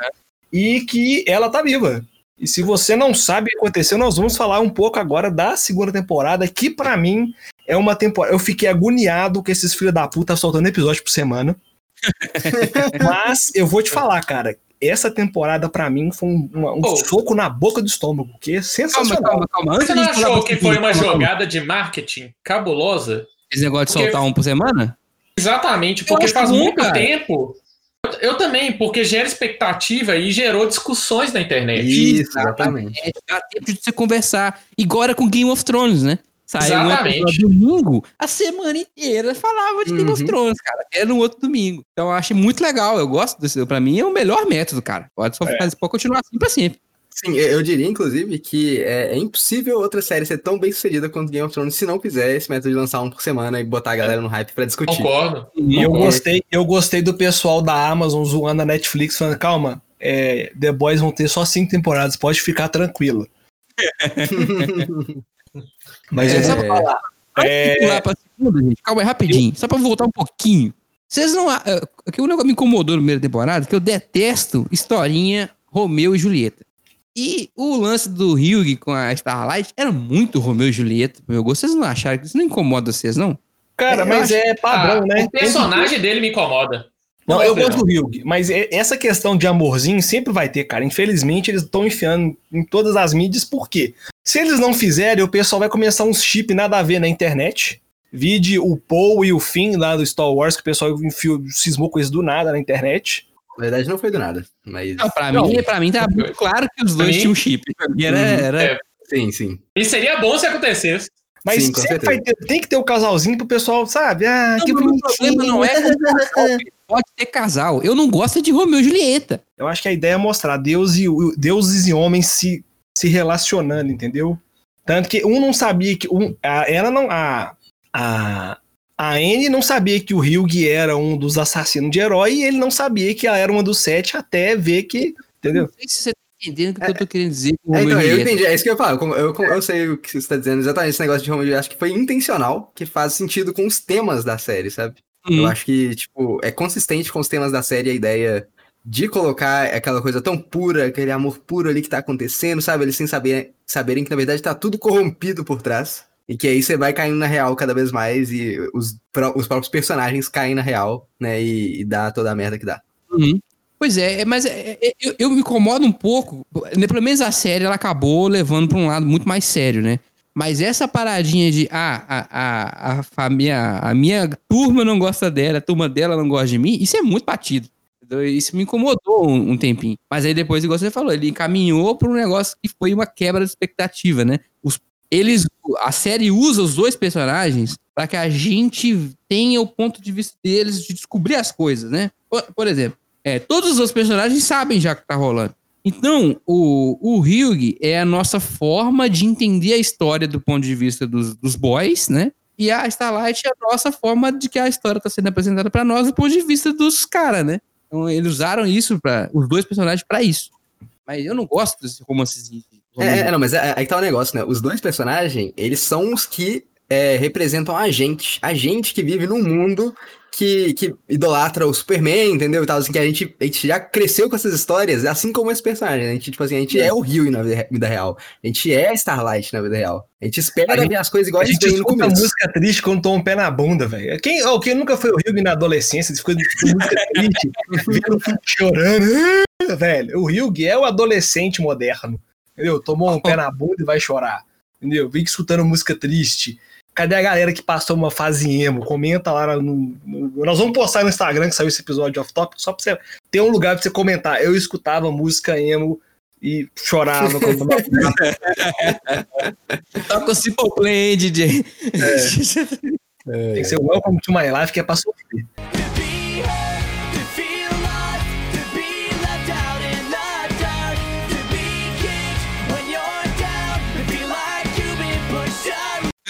e que ela tá viva. E se você não sabe o que aconteceu, nós vamos falar um pouco agora da segunda temporada, que pra mim é uma temporada. Eu fiquei agoniado com esses filhos da puta soltando episódio por semana. Mas eu vou te falar, cara. Essa temporada, pra mim, foi um, um Pô. soco na boca do estômago, que é Calma, sensacional. calma, calma. Antes Você não achou que foi uma calma, calma. jogada de marketing cabulosa? Esse negócio de Porque- soltar um por semana? Exatamente, porque faz bom, muito cara. tempo. Eu, eu também, porque gera expectativa e gerou discussões na internet. Isso, exatamente. É, dá tempo de você conversar. Igual era com Game of Thrones, né? Saiu um Exatamente. episódio domingo, a semana inteira falava de Game of Uhum. Thrones, cara. Era no outro domingo. Então eu acho muito legal. Eu gosto desse. Pra mim é o melhor método, cara. Pode só fazer, pode continuar assim pra sempre. Sim, eu diria, inclusive, que é, é impossível outra série ser tão bem sucedida quanto Game of Thrones se não fizer esse método de lançar um por semana e botar a galera no hype pra discutir. Concordo. E eu Concordo. gostei, eu gostei do pessoal da Amazon zoando a Netflix, falando, calma, é, The Boys vão ter só cinco temporadas, pode ficar tranquilo. Mas É, é, só pra falar. Antes É. de pular pra segunda, gente, calma aí, rapidinho. Só pra voltar um pouquinho. Vocês não. a- Que o negócio me incomodou na primeira temporada, que eu detesto historinha Romeu e Julieta. E o lance do Hugh com a Starlight era muito Romeu e Julieta, pro meu gosto. Vocês não acharam que isso não incomoda vocês, não? cara, eu mas acho- é padrão, Ah, né? O personagem dele me incomoda. Não, Não eu gosto do Hugh, mas é- essa questão de amorzinho sempre vai ter, cara. Infelizmente, eles estão enfiando em todas as mídias, por quê? Se eles não fizerem, o pessoal vai começar uns chip nada a ver na internet. Vide o Paul e o Finn lá do Star Wars, que o pessoal enfiou, cismou com isso do nada na internet. Na verdade, não foi do nada. Mas. Não, pra, Não. Mim, pra mim tá muito claro que os dois mim- tinham chip. Mim era. Uhum. era- É. Sim, sim. E seria bom se acontecesse. Mas Sim, com sempre vai ter, tem que ter o casalzinho pro pessoal, sabe? Ah, Não, que o problema não é pode ter casal. Eu não gosto de Romeu e Julieta. Eu acho que a ideia é mostrar Deus e, deuses e homens se, se relacionando, entendeu? Tanto que um não sabia que. Um, a, ela não. A, a, a Anne não sabia que o Hugh era um dos assassinos de herói e ele não sabia que ela era uma dos sete até ver que. Entendeu? Não sei se você tá entendendo o que eu tô querendo dizer com É, então, eu entendi. É isso que eu falo. Como- Eu, como- eu sei o que você está dizendo exatamente. Esse negócio de Romeo acho que foi intencional, que faz sentido com os temas da série, sabe? Eu Hum. acho que, tipo, é consistente com os temas da série a ideia de colocar aquela coisa tão pura, aquele amor puro ali que tá acontecendo, sabe? Eles sem saber, saberem que, na verdade, tá tudo corrompido por trás. E que aí você vai caindo na real cada vez mais e os, os próprios personagens caem na real, né? E, e dá toda a merda que dá. Uhum. Pois é, é, mas é, é, eu, eu me incomodo um pouco. né, Pelo menos a série ela acabou levando pra um lado muito mais sério, né? Mas essa paradinha de ah, a, a, a, família, a minha turma não gosta dela, a turma dela não gosta de mim, isso é muito batido. Isso me incomodou um, um tempinho. Mas aí depois, igual você falou, ele encaminhou para um negócio que foi uma quebra de expectativa, né? Os, eles, a série usa os dois personagens para que a gente tenha o ponto de vista deles de descobrir as coisas, né? Por, por exemplo, é, todos os personagens sabem já o que tá rolando. Então, o, o Hyug é a nossa forma de entender a história do ponto de vista dos, dos boys, né? E a Starlight é a nossa forma de que a história está sendo apresentada para nós do ponto de vista dos caras, né? Então, eles usaram isso para os dois personagens para isso. Mas eu não gosto desse romancezinho. É, é, não, mas é- aí que tá o negócio, né? Os dois personagens, eles são os que é, representam a gente. A gente que vive num mundo que, que idolatra o Superman, entendeu? E tal, assim, que a gente, a gente já cresceu com essas histórias, assim como esse personagem. né? A gente, tipo assim, a gente é, o Rio na vida, vida real. A gente é a Starlight na vida real. A gente espera A gente- ver as coisas igual A a gente vê no escuta começo. música triste quando toma um pé na bunda, velho. Quem, ó, quem nunca foi o Rio na adolescência, ficou música triste, vendo chorando, velho. O Rio é o adolescente moderno, entendeu? Tomou um pé na bunda e vai chorar, entendeu? Vem escutando música triste. Cadê a galera que passou uma fase emo? Comenta lá no, no- Nós vamos postar no Instagram que saiu esse episódio off top, só pra você ter um lugar pra você comentar. Eu escutava música emo e chorava quando Toca o Simple Plan, DJ. Tem que ser Welcome to My Life, que é pra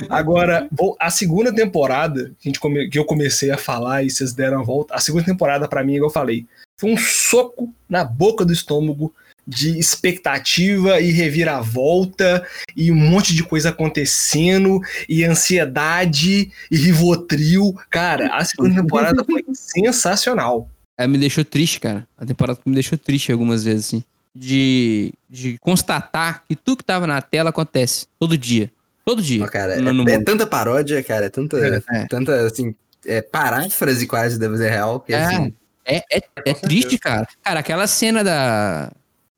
Agora, a segunda temporada que, gente que eu comecei a falar e vocês deram a volta, a segunda temporada, pra mim, igual eu falei, foi um soco na boca do estômago de expectativa e reviravolta e um monte de coisa acontecendo e ansiedade e rivotril. Cara, a segunda temporada foi sensacional. Ela me deixou triste, cara. A temporada me deixou triste algumas vezes, assim. De, de constatar que tudo que tava na tela acontece. Todo dia. Todo dia. Ó, cara, no- no é, é tanta paródia, cara, é tanta, É. tanta assim, é, paráfrase quase da vida real, que É. assim, É, é, é triste, cara. Cara, aquela cena da.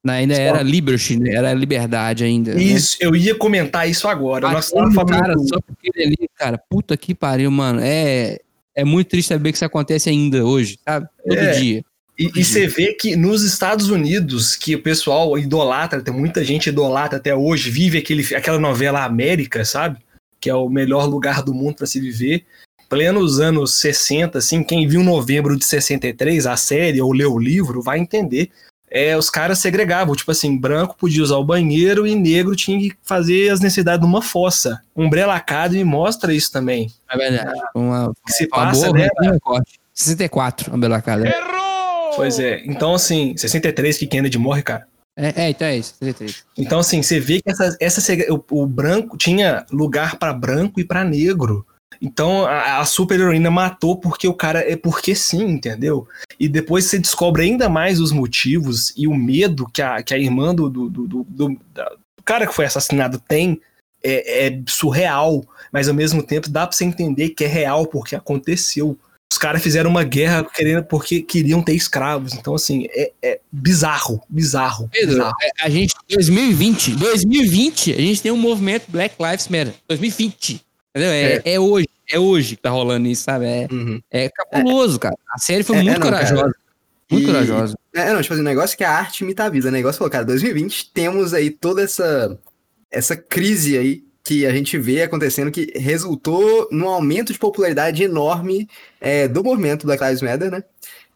na- ainda era Liberty, né? era liberdade ainda. né? Isso, eu ia comentar isso agora. Nós falando cara do- só porque ele ali, cara, puta que pariu, mano. É, é muito triste saber que isso acontece ainda hoje, sabe? Todo É. dia. E, e você vê que nos Estados Unidos, que o pessoal idolatra, tem muita gente idolatra até hoje, vive aquele, aquela novela América, sabe? Que é o melhor lugar do mundo para se viver. Plenos anos 60, assim, quem viu novembro de 63, a série, ou leu o livro, vai entender. É, os caras segregavam, tipo assim, branco podia usar o banheiro e negro tinha que fazer as necessidades numa fossa. Umbrella Academy mostra isso também. É verdade. Uma, Que se uma passa, boa né? recorte. 64, a Belacada. Pois é. Então, assim, 63 que Kennedy morre, cara. É, é, então é isso. 63. Então, assim, você vê que essa, essa o, o branco tinha lugar pra branco e pra negro. Então, a, a super heroína matou porque o cara é porque sim, entendeu? E depois você descobre ainda mais os motivos e o medo que a, que a irmã do, do, do, do- do cara que foi assassinado tem. É, é surreal, mas ao mesmo tempo dá pra você entender que é real porque aconteceu. Os caras fizeram uma guerra querendo porque queriam ter escravos. Então, assim, é, é bizarro, bizarro. Pedro, bizarro. é, a gente, 2020, 2020, a gente tem um movimento Black Lives Matter. 2020. Entendeu? É, é hoje, é hoje que tá rolando isso, sabe? É, uhum. é cabuloso, cara. A série foi É, muito é, não, cara. corajosa. Muito E- corajosa. É, não, tipo assim, o negócio é que a arte imita a vida? O negócio falou, cara, 2020 temos aí toda essa, essa crise aí que a gente vê acontecendo que resultou num aumento de popularidade enorme é, do movimento Black Lives Matter, né?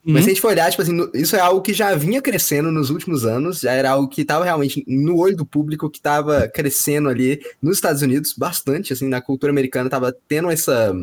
Mas Uhum. se a gente for olhar, tipo assim, isso é algo que já vinha crescendo nos últimos anos, já era algo que estava realmente no olho do público, que estava crescendo ali nos Estados Unidos bastante, assim, na cultura americana estava tendo essa,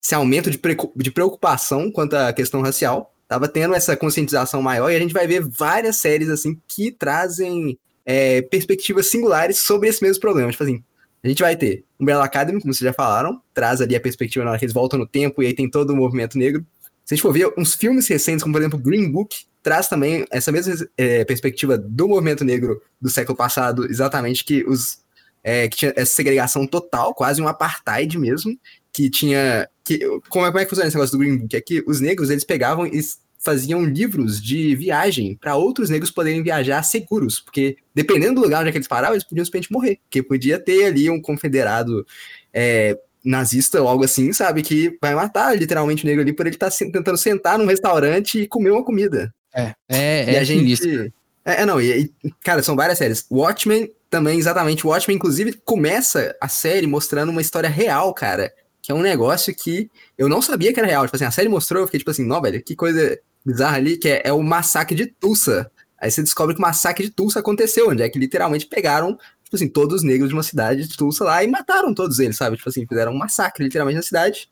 esse aumento de, de preocupação quanto à questão racial, estava tendo essa conscientização maior, e a gente vai ver várias séries, assim, que trazem é, perspectivas singulares sobre esse mesmo problema, tipo assim, a gente vai ter Umbrella Academy, como vocês já falaram, traz ali a perspectiva na hora que eles voltam no tempo, e aí tem todo o movimento negro, se a gente for ver uns filmes recentes, como por exemplo Green Book, traz também essa mesma eh, perspectiva do movimento negro do século passado, exatamente que os eh, que tinha essa segregação total, quase um apartheid mesmo, que tinha que como é, como é que funciona esse negócio do Green Book? É que os negros eles pegavam e faziam livros de viagem para outros negros poderem viajar seguros, porque dependendo do lugar onde é eles paravam, eles podiam simplesmente morrer, porque podia ter ali um confederado é, nazista ou algo assim, sabe, que vai matar literalmente o negro ali por ele estar tentando sentar num restaurante e comer uma comida. É, é, e é a gente. sinistro. É, é, não, e, e, cara, são várias séries. Watchmen também, exatamente. Watchmen, inclusive, começa a série mostrando uma história real, cara. Que é um negócio que eu não sabia que era real. Tipo assim, a série mostrou, eu fiquei tipo assim, não, velho, que coisa bizarra ali, que é, é o massacre de Tulsa. Aí você descobre que o massacre de Tulsa aconteceu, onde é que literalmente pegaram, tipo assim, todos os negros de uma cidade de Tulsa lá e mataram todos eles, sabe? Tipo assim, fizeram um massacre literalmente na cidade.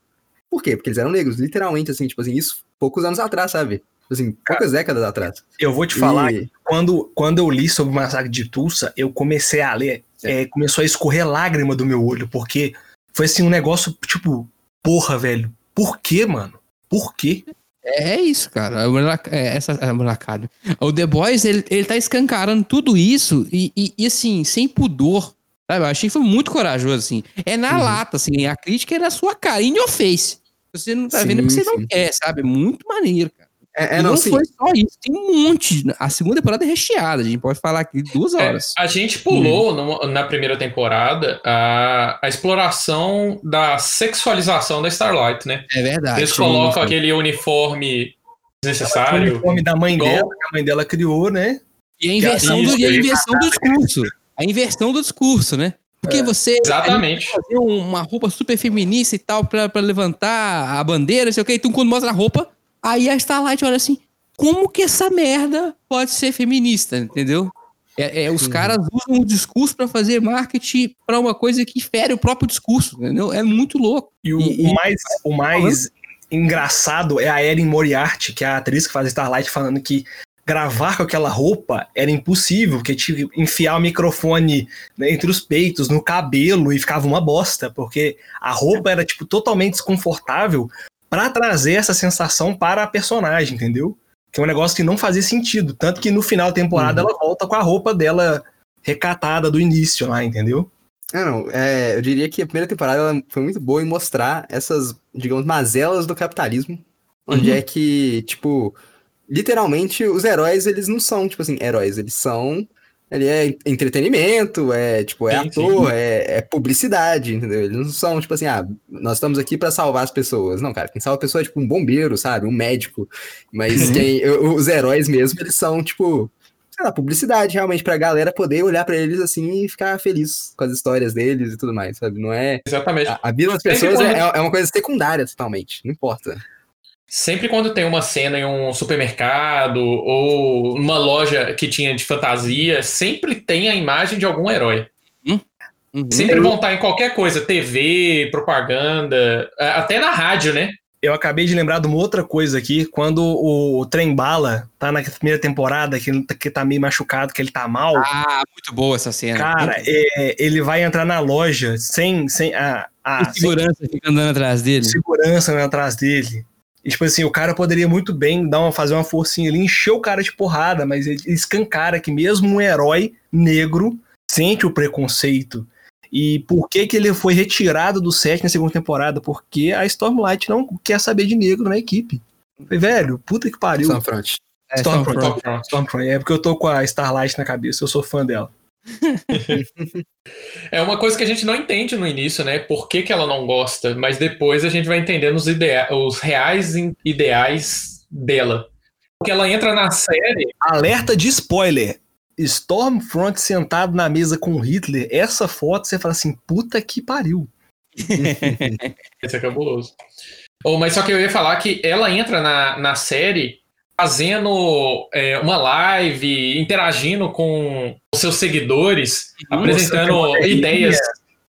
Por quê? Porque eles eram negros, literalmente, assim, tipo assim, isso poucos anos atrás, sabe? Tipo assim, poucas décadas atrás. Eu vou te falar, E- quando, quando eu li sobre o massacre de Tulsa, eu comecei a ler, é, começou a escorrer lágrima do meu olho, porque foi assim um negócio, tipo, porra, velho, por quê, mano? Por quê? É, é isso, cara. É, essa a molecada. O The Boys, ele, ele tá escancarando tudo isso e, e- e, assim, sem pudor. Sabe? Eu achei que foi muito corajoso, assim. É na Uhum. lata, assim. A crítica é na sua cara, in your face. Você não tá Sim, vendo porque você não sim. quer, sabe? Muito maneiro, cara. É, é, não, não sim. foi só isso, tem um monte. A segunda temporada é recheada, a gente pode falar aqui duas É, horas. a gente pulou no- na primeira temporada a, a exploração da sexualização da Starlight, né? É verdade. Eles colocam sim. aquele uniforme O desnecessário. uniforme da mãe Igual- dela, que a mãe dela criou, né? E a inversão, do, Isso, e a inversão do discurso. A inversão do discurso, né? Porque você Exatamente. fazer uma roupa super feminista e tal pra, pra levantar a bandeira, não sei o que, então quando mostra a roupa, aí a Starlight olha assim, como que essa merda pode ser feminista, entendeu? É, é, os Uhum. caras usam o discurso pra fazer marketing pra uma coisa que fere o próprio discurso, entendeu? É muito louco. E o, E- o mais, o mais engraçado é a Erin Moriarty, que é a atriz que faz Starlight, falando que gravar com aquela roupa era impossível, porque tinha que enfiar o microfone né, entre os peitos, no cabelo, e ficava uma bosta, porque a roupa era, tipo, totalmente desconfortável pra trazer essa sensação para a personagem, entendeu? Que é um negócio que não fazia sentido. Tanto que no final da temporada ela volta com a roupa dela recatada do início lá, entendeu? É, não, é, eu diria que a primeira temporada ela foi muito boa em mostrar essas, digamos, mazelas do capitalismo, onde Uhum. é que, tipo, literalmente os heróis, eles não são, tipo assim, heróis, eles são, ele é entretenimento, é, tipo, é Sim, ator, é, é publicidade, entendeu? Eles não são, tipo assim, ah, nós estamos aqui pra salvar as pessoas. Não, cara, quem salva a pessoa é, tipo, um bombeiro, sabe? Um médico. Mas Uhum. quem, os heróis mesmo, eles são, tipo, sei lá, publicidade realmente pra galera poder olhar pra eles assim e ficar feliz com as histórias deles e tudo mais, sabe? Não é. Exatamente. A, a vida das pessoas é, quando- é uma coisa secundária totalmente, não importa. Sempre quando tem uma cena em um supermercado ou uma loja que tinha de fantasia, sempre tem a imagem de algum herói. Uhum. Sempre vão estar em qualquer coisa, TV, propaganda, até na rádio, né? Eu acabei de lembrar de uma outra coisa aqui, quando o, Trem Bala tá na primeira temporada, que, tá- que tá meio machucado, que ele tá mal. Ah, muito boa essa cena. Cara, é, ele vai entrar na loja sem, sem a, a segurança fica andando atrás dele. sem segurança né, atrás dele. E, tipo assim, o cara poderia muito bem dar uma, fazer uma forcinha ali, encher o cara de porrada, mas ele escancara que mesmo um herói negro sente o preconceito. E por que que ele foi retirado do set na segunda temporada? Porque a Stormlight não quer saber de negro na equipe. Falei, velho, puta que pariu. Stormfront. É, Stormfront. Stormfront. Stormfront. É porque eu tô com a Starlight na cabeça, eu sou fã dela. É uma coisa que a gente não entende no início, né? Por que, que ela não gosta, mas depois a gente vai entendendo os, idea os reais ideais dela. Porque ela entra na série. Alerta de spoiler. Stormfront sentado na mesa com Hitler, essa foto você fala assim, puta que pariu. Esse é cabuloso. Oh, mas só que eu ia falar que ela entra na, na série fazendo é, uma live, interagindo com os seus seguidores, apresentando mostrando que ideias.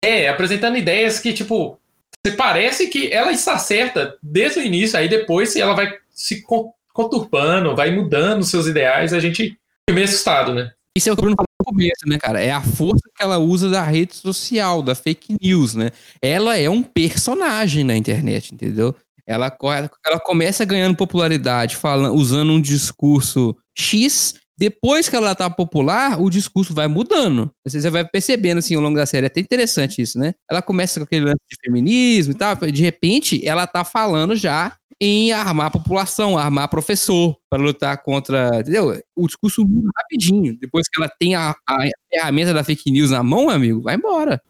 É, apresentando ideias que, tipo, você parece que ela está certa desde o início, aí depois ela vai se con- conturpando, vai mudando seus ideais, a gente fica meio assustado, né? Isso é o que o Bruno falou no começo, né, cara? É a força que ela usa da rede social, da fake news, né? Ela é um personagem na internet, entendeu? Ela, ela começa ganhando popularidade falando, usando um discurso X, Depois que ela tá popular, o discurso vai mudando. Você vai percebendo, assim, ao longo da série. É até interessante isso, né? Ela começa com aquele lance de feminismo e tal. De repente, ela tá falando já em armar a população, armar professor para lutar contra. Entendeu? O discurso muda rapidinho. Depois que ela tem a, a ferramenta da fake news na mão, amigo, vai embora.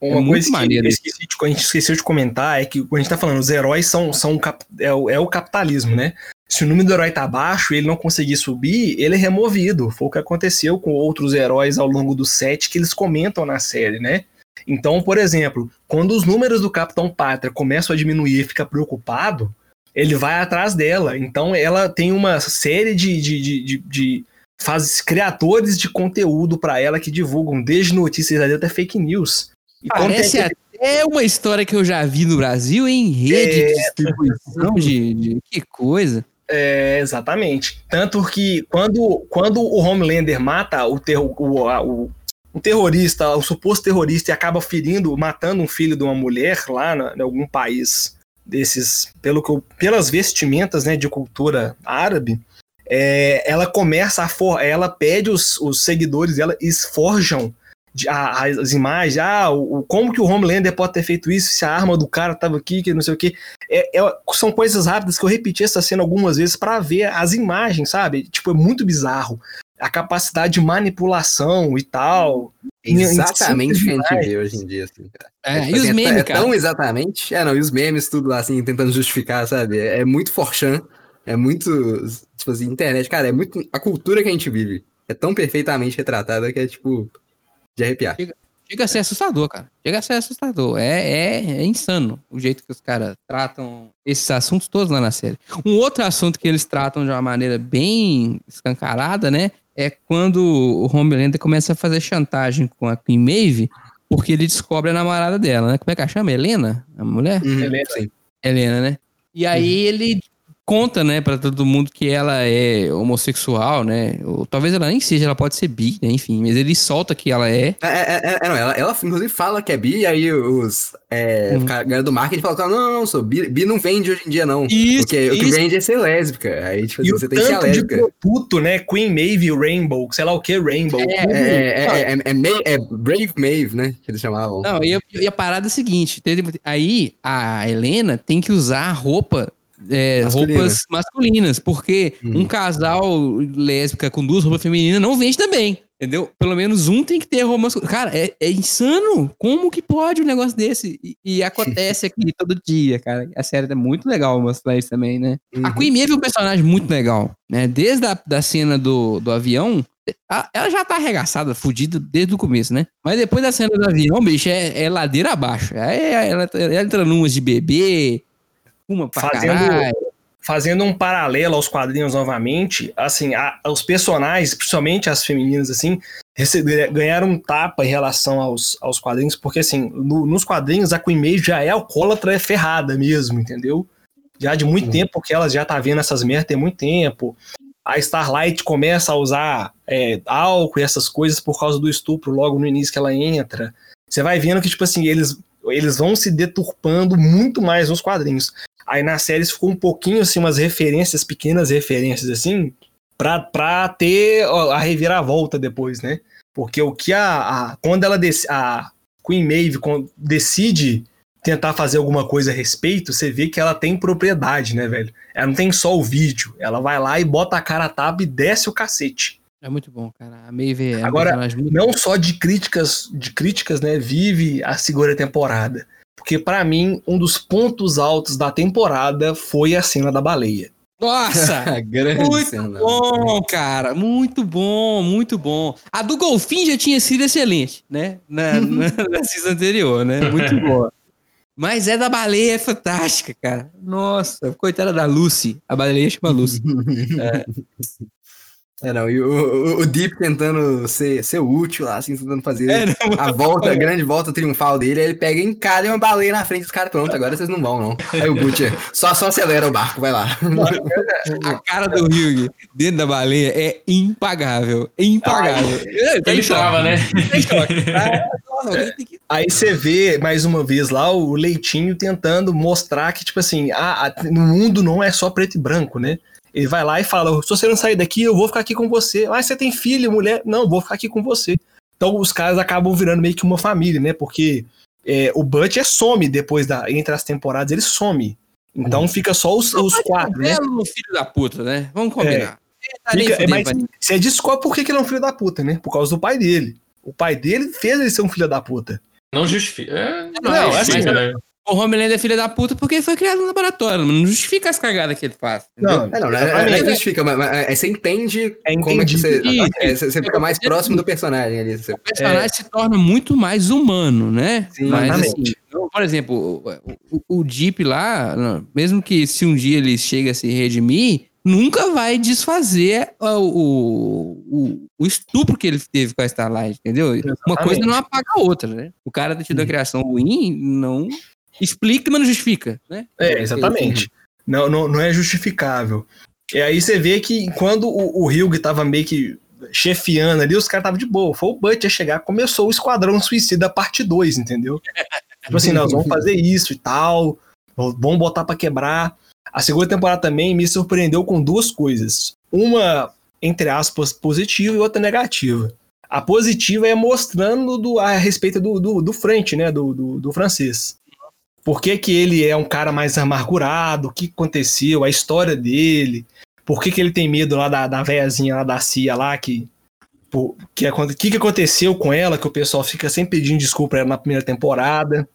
Uma muito coisa que eu esqueci de, a gente esqueceu de comentar é que quando a gente tá falando, os heróis são, são é, o, é o capitalismo, né? Se o número do herói tá baixo e ele não conseguir subir, ele é removido. Foi o que aconteceu com outros heróis ao longo do set que eles comentam na série, né? Então, por exemplo, quando os números do Capitão Pátria começam a diminuir e fica preocupado, ele vai atrás dela. Então, ela tem uma série de, de, de, de, de faz criadores de conteúdo para ela que divulgam desde notícias até fake news. E Parece até uma história que eu já vi no Brasil em rede É. de distribuição de, de- Que coisa. É, exatamente. Tanto que quando, quando o Homelander mata o, terro, o, o, o terrorista, o suposto terrorista, e acaba ferindo, matando um filho de uma mulher lá na- em algum país desses, pelo que eu- pelas vestimentas né, de cultura árabe, é, ela começa a for, ela pede os, os seguidores dela e forjam de- a- as imagens, ah, o, como que o Homelander pode ter feito isso se a arma do cara tava aqui, que não sei o que. É, é- são coisas rápidas que eu repeti essa cena algumas vezes para ver as imagens, sabe? Tipo, é muito bizarro. A capacidade de manipulação e tal. Em Exatamente o que a gente vê hoje em dia, assim, cara. É, tipo e os assim, é memes, t- é cara? tão exatamente. É, não, e os memes, tudo lá, assim, tentando justificar, sabe? É, é muito forchan, é muito, tipo assim, internet, cara, é muito. A cultura que a gente vive é tão perfeitamente retratada que é, tipo, de arrepiar. Chega a ser assustador, cara. Chega a ser assustador. É, é, é insano o jeito que os caras tratam esses assuntos todos lá na série. Um outro assunto que eles tratam de uma maneira bem escancarada, né? É quando o Homelander começa a fazer chantagem com a Queen Maeve, porque ele descobre a namorada dela, né? Como é que ela chama? Helena? A mulher? Uhum, Helena. sim. Helena, né? E aí ele conta, né, pra todo mundo que ela é homossexual, né? Ou talvez ela nem seja, ela pode ser bi, né? Enfim, mas ele solta que ela é. É, é, é, é, não, ela, ela, inclusive, fala que é bi, e aí os. É, Uhum. galera do marketing falam: não, não, não, sou bi, bi não vende hoje em dia, não. Isso, Porque o que isso. vende é ser lésbica. Aí, tipo, E assim, o você tem que ser tanto de lésbica. puto, né? Queen Maeve Rainbow, sei lá o que, Rainbow. É, É, é, é, é, é, Ma- é Brave Maeve, né? Que eles chamavam. Não, e a, e a parada é a seguinte: teve- aí a Helena tem que usar roupa. É, Masculina. roupas masculinas, porque Hum. um casal lésbica com duas roupas femininas não vende também. Entendeu? Pelo menos um tem que ter roupa masculina. Cara, é, é insano. Como que pode um negócio desse? E, e acontece aqui todo dia, cara. A série é muito legal mostrar isso também, né? A Uhum. Queen Maeve é um personagem muito legal, né? Desde a da cena do, do avião, a- ela já tá arregaçada, fudida desde o começo, né? Mas depois da cena do avião, bicho, é, é ladeira abaixo. Aí ela, ela entra numas de bebê, pra Fazendo- caralho. fazendo um paralelo aos quadrinhos novamente, assim, a- os personagens, principalmente as femininas, assim, receber, ganharam um tapa em relação aos, aos quadrinhos, porque, assim, no- nos quadrinhos a Queen Maeve já é alcoólatra é ferrada mesmo, entendeu? Já de muito Uhum. tempo que ela já tá vendo essas merdas tem muito tempo. A Starlight começa a usar é, álcool e essas coisas por causa do estupro logo no início que ela entra. Você vai vendo que, tipo assim, eles, eles vão se deturpando muito mais nos quadrinhos. Aí na série ficou um pouquinho assim, umas referências, pequenas referências assim, pra, pra ter a reviravolta depois, né? Porque o que a. a- quando ela dec- a Queen Maeve quando decide tentar fazer alguma coisa a respeito, você vê que ela tem propriedade, né, velho? Ela não tem só o vídeo, ela vai lá e bota a cara a tapa e desce o cacete. É muito bom, cara. A Maeve é Agora, Não só de críticas, de críticas, né, vive a segunda temporada. Porque pra mim, um dos pontos altos da temporada foi a cena da baleia. Nossa! Grande Muito cena. bom, cara. Muito bom, muito bom. A do Golfinho já tinha sido excelente, né? Na, na, na season anterior, né? Muito boa. Mas é da baleia, é fantástica, cara. Nossa, coitada da Lucy. A baleia chama Lucy. É, não, e o, o, o Deep tentando ser, ser útil lá, assim, tentando fazer É, não, a volta, a grande volta triunfal dele, aí ele pega e encalha uma baleia na frente dos caras, pronto, agora vocês não vão, não. Aí o Butcher, só, só acelera o barco, vai lá. a cara do Hugh dentro da baleia é impagável. É impagável. É, em Ele choque. tava, né? Em choque. Ah, que- Aí você vê, mais uma vez, lá o Leitinho tentando mostrar que, tipo assim, a- a- no mundo não é só preto e branco, né? Ele vai lá e fala: se você não sair daqui, eu vou ficar aqui com você. Ah, você tem filho, mulher? Não, vou ficar aqui com você. Então os caras acabam virando meio que uma família, né? Porque é, o Butcher some depois da. Entre as temporadas, ele some. Então fica só os, os quatro, né? Filho da puta, né? Vamos combinar. Tá nem Fica- é, mas você descobre por que que ele é um filho da puta, né? Por causa do pai dele. O pai dele fez ele ser um filho da puta. Não justifica. É, Não, não, assim, justifica, né? O Homelander é filho da puta porque ele foi criado no laboratório, mas não justifica as cagadas que ele faz. entendeu? Não, É, não, não, é, não exatamente. é justifica, mas, mas é, você entende É como é que você, é, você, você fica mais próximo do personagem ali. Você- O personagem se torna muito mais humano, né? Sim, mas, exatamente. assim, então, por exemplo, o, o, o Deep lá, mesmo que se um dia ele chega a se redimir, nunca vai desfazer o, o, o estupro que ele teve com a Starlight, entendeu? Uma coisa não apaga a outra, né? O cara ter tido uma criação ruim não explica, mas não justifica, né? É, exatamente. Não, não, não é justificável. E aí você vê que quando o, o Hugh tava meio que chefiando ali, os caras estavam de boa. Foi o Butcher chegar, começou o Esquadrão Suicida parte 2, entendeu? tipo assim, nós vamos fazer isso e tal, vamos botar pra quebrar. A segunda temporada também me surpreendeu com duas coisas. Uma, entre aspas, positiva e outra negativa. A positiva é mostrando do, a respeito do, do, do French, né? Do, do, do francês. Por que, que ele é um cara mais amargurado? O que aconteceu? A história dele? Por que, que ele tem medo lá da, da véiazinha lá da CIA lá que. O que, que, que aconteceu com ela? Que o pessoal fica sempre pedindo desculpa pra ela na primeira temporada.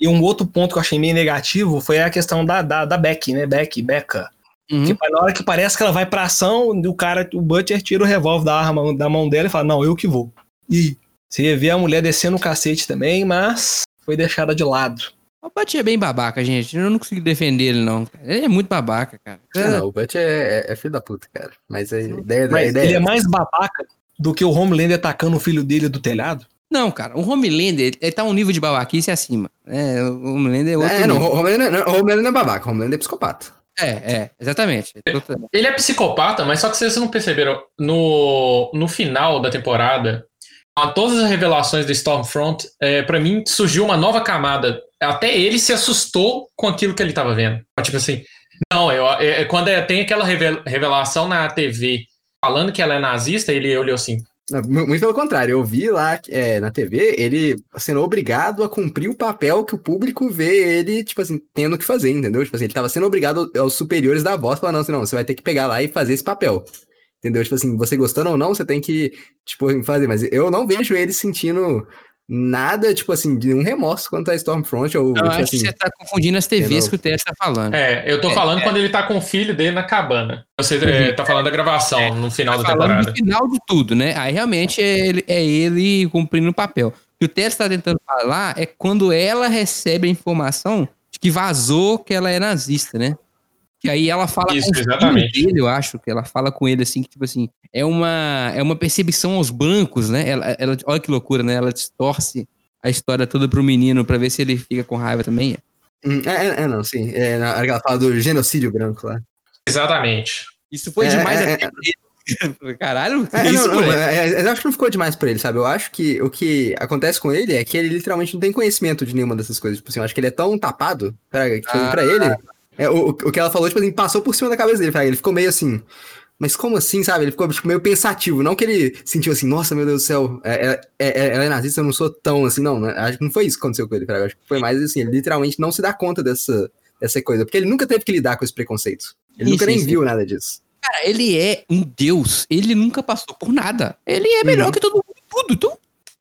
E um outro ponto que eu achei meio negativo foi a questão da, da, da Beck, né? Beck, Becca. Uhum. Que na hora que parece que ela vai pra ação, o cara, o Butcher tira o revólver da arma da mão dela e fala: Não, eu que vou. E você vê a mulher descendo o cacete também, mas foi deixada de lado. O Butch é bem babaca, gente. Eu não consigo defender ele, não. Ele é muito babaca, cara. Ah, não, o Butch é, é- é filho da puta, cara. Mas a ideia, a Mas ideia ele é mais babaca do que o Homelander atacando o filho dele do telhado. Não, cara, o Homelander, ele, tá um nível de babaquice acima. É, o Homelander é outro É, não, nível. o Homelander não, o Homelander não é babaca, o Homelander é psicopata. É, é, exatamente. Ele é psicopata, mas só que vocês não perceberam. No, no final da temporada, com todas as revelações do Stormfront, é, para mim surgiu uma nova camada. Até ele se assustou com aquilo que ele tava vendo. Tipo assim, não, eu, é, é quando é- tem aquela revel- revelação na TV falando que ela é nazista, ele olhou assim. Muito pelo contrário, eu vi lá é, na TV ele sendo obrigado a cumprir o papel que o público vê ele, tipo assim, tendo que fazer, entendeu? Tipo assim, ele tava sendo obrigado aos superiores da voz, falando assim, não, você vai ter que pegar lá e fazer esse papel. Entendeu? Tipo assim, você gostando ou não, você tem que, tipo, fazer. Mas eu não vejo ele sentindo nada, tipo assim, de um remorso quanto a Stormfront ou, Eu tipo acho assim... que você tá confundindo as TVs que o Tess tá falando. É, eu tô É, falando é. quando ele tá com o filho dele na cabana. Você é, tá falando da gravação no final da Tá falando temporada. do final de tudo, né? Aí realmente é ele, é ele cumprindo o papel. O que o Tess tá tentando falar é quando ela recebe a informação de que vazou que ela é nazista, né? Que aí ela fala Isso, com o filho exatamente. dele, eu acho, que ela fala com ele assim, que tipo assim, é uma, é uma perseguição aos brancos, né? Ela, ela, olha que loucura, né? Ela distorce a história toda pro menino pra ver se ele fica com raiva também. Hum, É, é, é, não, sim. É, na hora que ela fala do genocídio branco lá. Exatamente. Isso foi É, demais é, até pra ele. Caralho, É, isso, não, não, é, é, eu acho que não ficou demais pra ele, sabe? Eu acho que o que acontece com ele é que ele literalmente não tem conhecimento de nenhuma dessas coisas. Tipo assim, eu acho que ele é tão tapado pra, que, Ah. pra ele. É, o, o que ela falou, tipo assim, passou por cima da cabeça dele. Ele ficou meio assim. Mas como assim, sabe? Ele ficou tipo, meio pensativo. Não que ele sentiu assim, nossa, meu Deus do céu, é, é- é- ela é nazista, eu não sou tão assim, não. né? Acho que não foi isso que aconteceu com ele, fraga. Acho que foi mais assim, ele literalmente não se dá conta dessa, dessa coisa. Porque ele nunca teve que lidar com esse preconceito. Ele Sim, nunca nem sim. viu nada disso. Cara, ele é um deus. Ele nunca passou por nada. Ele é melhor Uhum. que todo mundo em tudo. Então,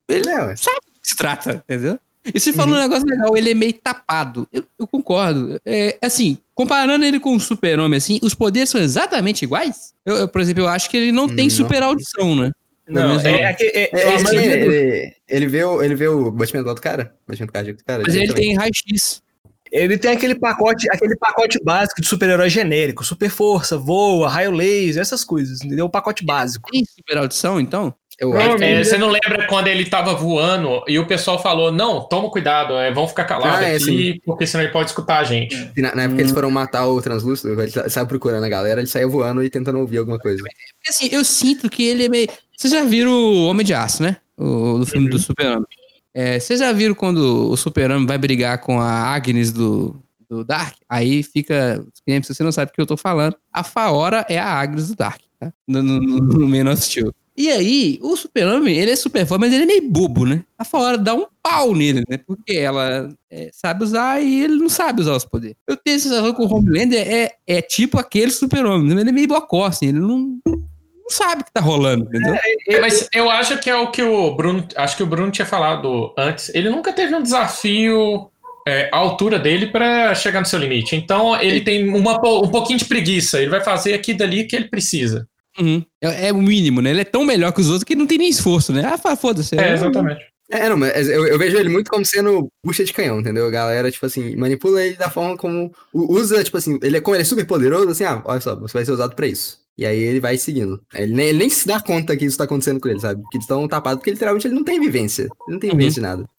ele É, sabe do que se trata, entendeu? E você falou um negócio legal, ele é meio tapado. Eu, eu concordo. É, assim, comparando ele com o super-homem, assim, os poderes são exatamente iguais? Eu, eu, por exemplo, eu acho que ele não tem Não. super audição, né? Não, é, é, é, ele, vê o, ele vê o batimento do cara? Batimento cardíaco do cara? Mas ele também. tem raio-x. ele tem aquele pacote, aquele pacote básico de super-herói genérico, super força, voa, raio laser, essas coisas, entendeu? O pacote básico. Tem super audição, então? Eu acho É, você não lembra quando ele tava voando e o pessoal falou: não, toma cuidado, é, vão ficar calados Ah, é, aqui, porque senão ele pode escutar a gente. na, na época eles foram matar o translúcido, ele sa- saiu procurando a galera, ele saiu voando e tentando ouvir alguma coisa. Porque assim, eu sinto que ele é meio. Vocês já viram o Homem de Aço, né? O, do filme do Super-Homem. É, vocês já viram quando o Super-Homem vai brigar com a Agnes do, do Dark, aí fica. Se você não sabe o que eu tô falando, a Faora é a Agnes do Dark, tá? No, no, no, no Man of Steel. E aí, o Super-Homem, ele é super forte, mas ele é meio bobo, né? A Faora dá um pau nele, né? Porque ela é, sabe usar e ele não sabe usar os poderes. Eu tenho a sensação que o Homelander é, é tipo aquele Super-Homem, né? ele é meio bocó, assim, ele não, não sabe o que tá rolando, entendeu? É, mas eu acho que é o que o Bruno. Acho que o Bruno tinha falado antes. Ele nunca teve um desafio é, à altura dele pra chegar no seu limite. Então ele tem uma, um pouquinho de preguiça. Ele vai fazer aqui e dali que ele precisa. Uhum. É, é o mínimo, né? Ele é tão melhor que os outros que não tem nem esforço, né? Ah, foda-se. É, exatamente. É, não, mas eu, eu vejo ele muito como sendo bucha de canhão, entendeu? A galera, tipo assim, manipula ele da forma como. Usa, tipo assim, ele é como ele é super poderoso, assim, ah, olha só, você vai ser usado pra isso. E aí ele vai seguindo. Ele nem, ele nem se dá conta que isso tá acontecendo com ele, sabe? Que eles estão tapados, porque literalmente ele não tem vivência. Ele não tem Uhum. vivência de nada.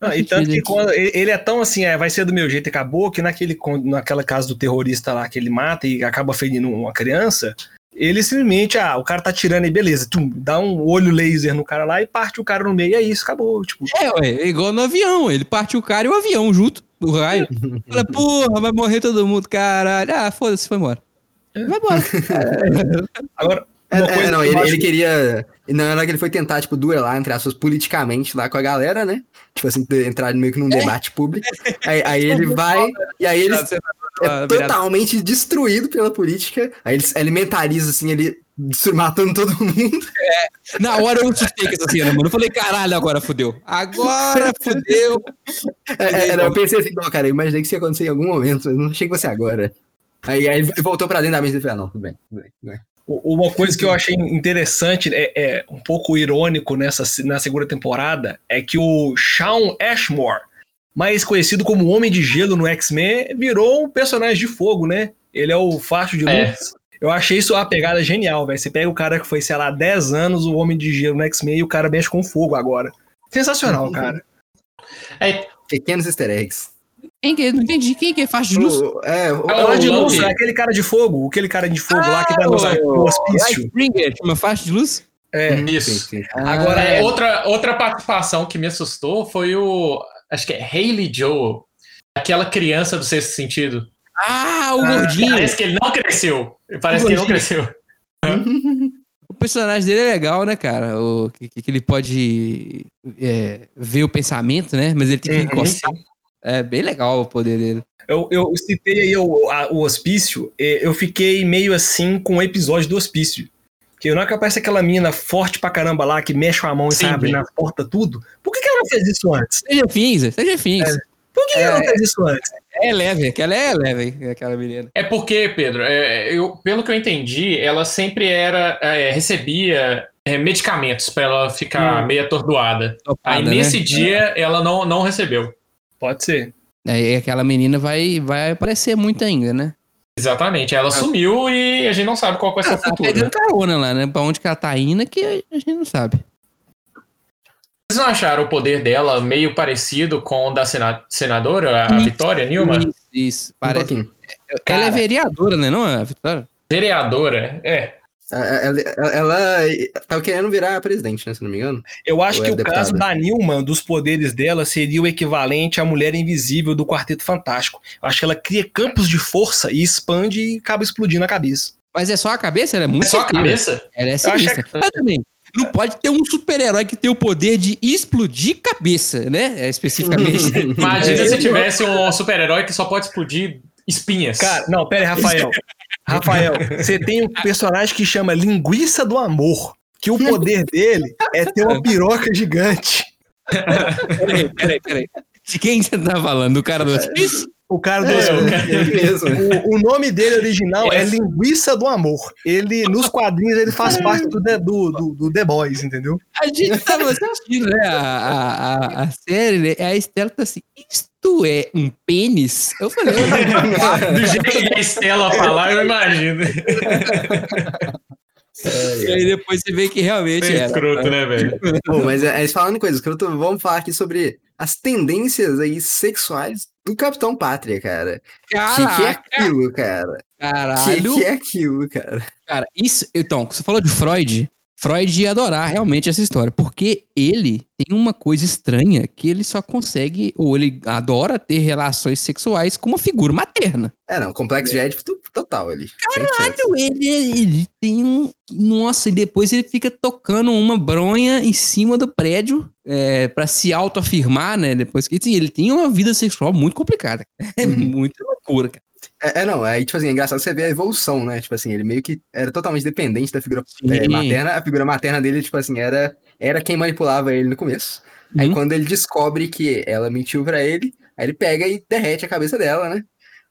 Ah, e tanto que quando ele é tão assim, é, vai ser do meu jeito e acabou, que naquele, naquela casa do terrorista lá que ele mata e acaba ferindo uma criança, ele simplesmente, ah, o cara tá tirando aí, beleza, tum, dá um olho laser no cara lá e parte o cara no meio, e é isso, acabou. Tipo, É, ué, é igual no avião. Ele parte o cara e o avião junto, o raio. Fala, porra, vai morrer todo mundo, caralho. Ah, foda-se, foi embora. Vai embora. agora, É, é, não, ele, acho- ele queria. Na hora que ele foi tentar, tipo, duelar, entre aspas, politicamente lá com a galera, né? Tipo assim, entrar meio que num debate público. Aí, aí ele vai, e aí ele é totalmente destruído pela política. Aí ele se alimentariza, assim, ele matando todo mundo. Na hora eu assustei com essa cena, mano. Eu falei, caralho, agora fudeu. Agora fudeu. É, é, eu pensei assim, não, cara, eu imaginei que isso ia acontecer em algum momento, mas não achei que fosse agora. Aí, aí ele voltou pra dentro da mesa e falou, ah, não, tudo bem, tudo bem. Tudo bem. Uma coisa que eu achei interessante, é, é um pouco irônico nessa na segunda temporada, é que o Shawn Ashmore, mais conhecido como Homem de Gelo no X-Men, virou um personagem de fogo, né? Ele é o facho de luz. É. Eu achei isso uma pegada genial, velho. Você pega o cara que foi, sei lá, 10 anos o Homem de Gelo no X-Men e o cara mexe com fogo agora. Sensacional, cara. É, Pequenos easter eggs. Quem que, não entendi. Quem que é faixa de luz? O- é, o- É o de luz, é aquele cara de fogo, aquele cara de fogo lá que tá no, no Light hospício. Springer, chama faixa de luz? É. isso. Sim, sim. Agora, É, é- outra, outra participação que me assustou foi o. Acho que é Hayley Joel. Aquela criança do sexto sentido. Ah, o Ah, gordinho. Parece que ele não cresceu. Parece que ele não cresceu. O personagem dele é legal, né, cara? O, que, que ele pode é, ver o pensamento, né? Mas ele tem que Uhum. É bem legal o poder dele. Eu, eu citei aí o, a- o hospício, e eu fiquei meio assim com o episódio do hospício. Que não é que aparece aquela mina forte pra caramba lá, que mexe com a mão e Sim, sai abrindo sim. as portas tudo. Por que, que ela não fez isso antes? Seja fins, seja fins. Por que, que ela não fez isso antes? É, leve, aquela é leve, aquela menina. É porque, Pedro, é, eu, pelo que eu entendi, ela sempre era. é, recebia é, medicamentos pra ela ficar meio atordoada. Topada, Aí né? nesse dia ela não, não recebeu. Pode ser. Aí aquela menina vai, vai aparecer muito ainda, né? Exatamente. Ela sumiu e a gente não sabe qual vai ser o Ela tá futuro. pegando carona lá, né? Pra onde que ela tá indo é que a gente não sabe. Vocês não acharam o poder dela meio parecido com o da sena- senadora, a Isso, Vitória Nilma? Isso, isso. Um Parece. pouquinho. ela é vereadora, né? Não, a Vitória? Vereadora? É. Ela, ela, ela tava querendo virar presidente, né? Se não me engano. Eu acho Ou que é o caso deputada? da Nilma, dos poderes dela, seria o equivalente à mulher invisível do Quarteto Fantástico. Eu acho que ela cria campos de força e expande e acaba explodindo a cabeça. Mas é só a cabeça? Ela é muito É só a cabeça? Ela é sinistra. Mas também, não pode ter um super-herói que tem o poder de explodir cabeça, né? É, especificamente. Imagina É, se tivesse um super-herói que só pode explodir espinhas. Cara, não, pera aí, Rafael. Rafael, você tem um personagem que chama Linguiça do Amor. Que o poder dele é ter uma piroca gigante. peraí, peraí, peraí. De quem você tá falando? Do cara do hospício? O cara do. É, o cara- É mesmo. O, o nome dele original é É. Linguiça do Amor. Ele, nos quadrinhos, ele faz parte do, The- do, do, do The Boys, entendeu? A gente tava assistindo, né? A, a, a, a série, né? A Estela tá assim, isto é um pênis? Eu falei, Do jeito que a Estela falar, eu imagino. e aí depois você vê que realmente É escroto, né, velho? Pô, mas é, é, falando em coisas, escroto, vamos falar aqui sobre as tendências aí sexuais do Capitão Pátria, cara. O que, que é Caraca, aquilo, cara? O que, caralho. que é aquilo, cara? Cara, isso. Então, você falou de Freud. Freud ia adorar realmente essa história, porque ele tem uma coisa estranha que ele só consegue, ou ele adora ter relações sexuais com uma figura materna. É, não, complexo de Édipo total ali. 100%. Caralho, ele, ele tem um. Nossa, e depois ele fica tocando uma bronha em cima do prédio é, para se autoafirmar, né? Depois que. Sim, ele tem uma vida sexual muito complicada. É Uhum. muita loucura, cara. É, é, não, aí, tipo assim, é engraçado você ver a evolução, né? Tipo assim, ele meio que era totalmente dependente da figura é, materna. A figura materna dele, tipo assim, era, era quem manipulava ele no começo. Aí Uhum. quando ele descobre que ela mentiu pra ele, aí ele pega e derrete a cabeça dela, né?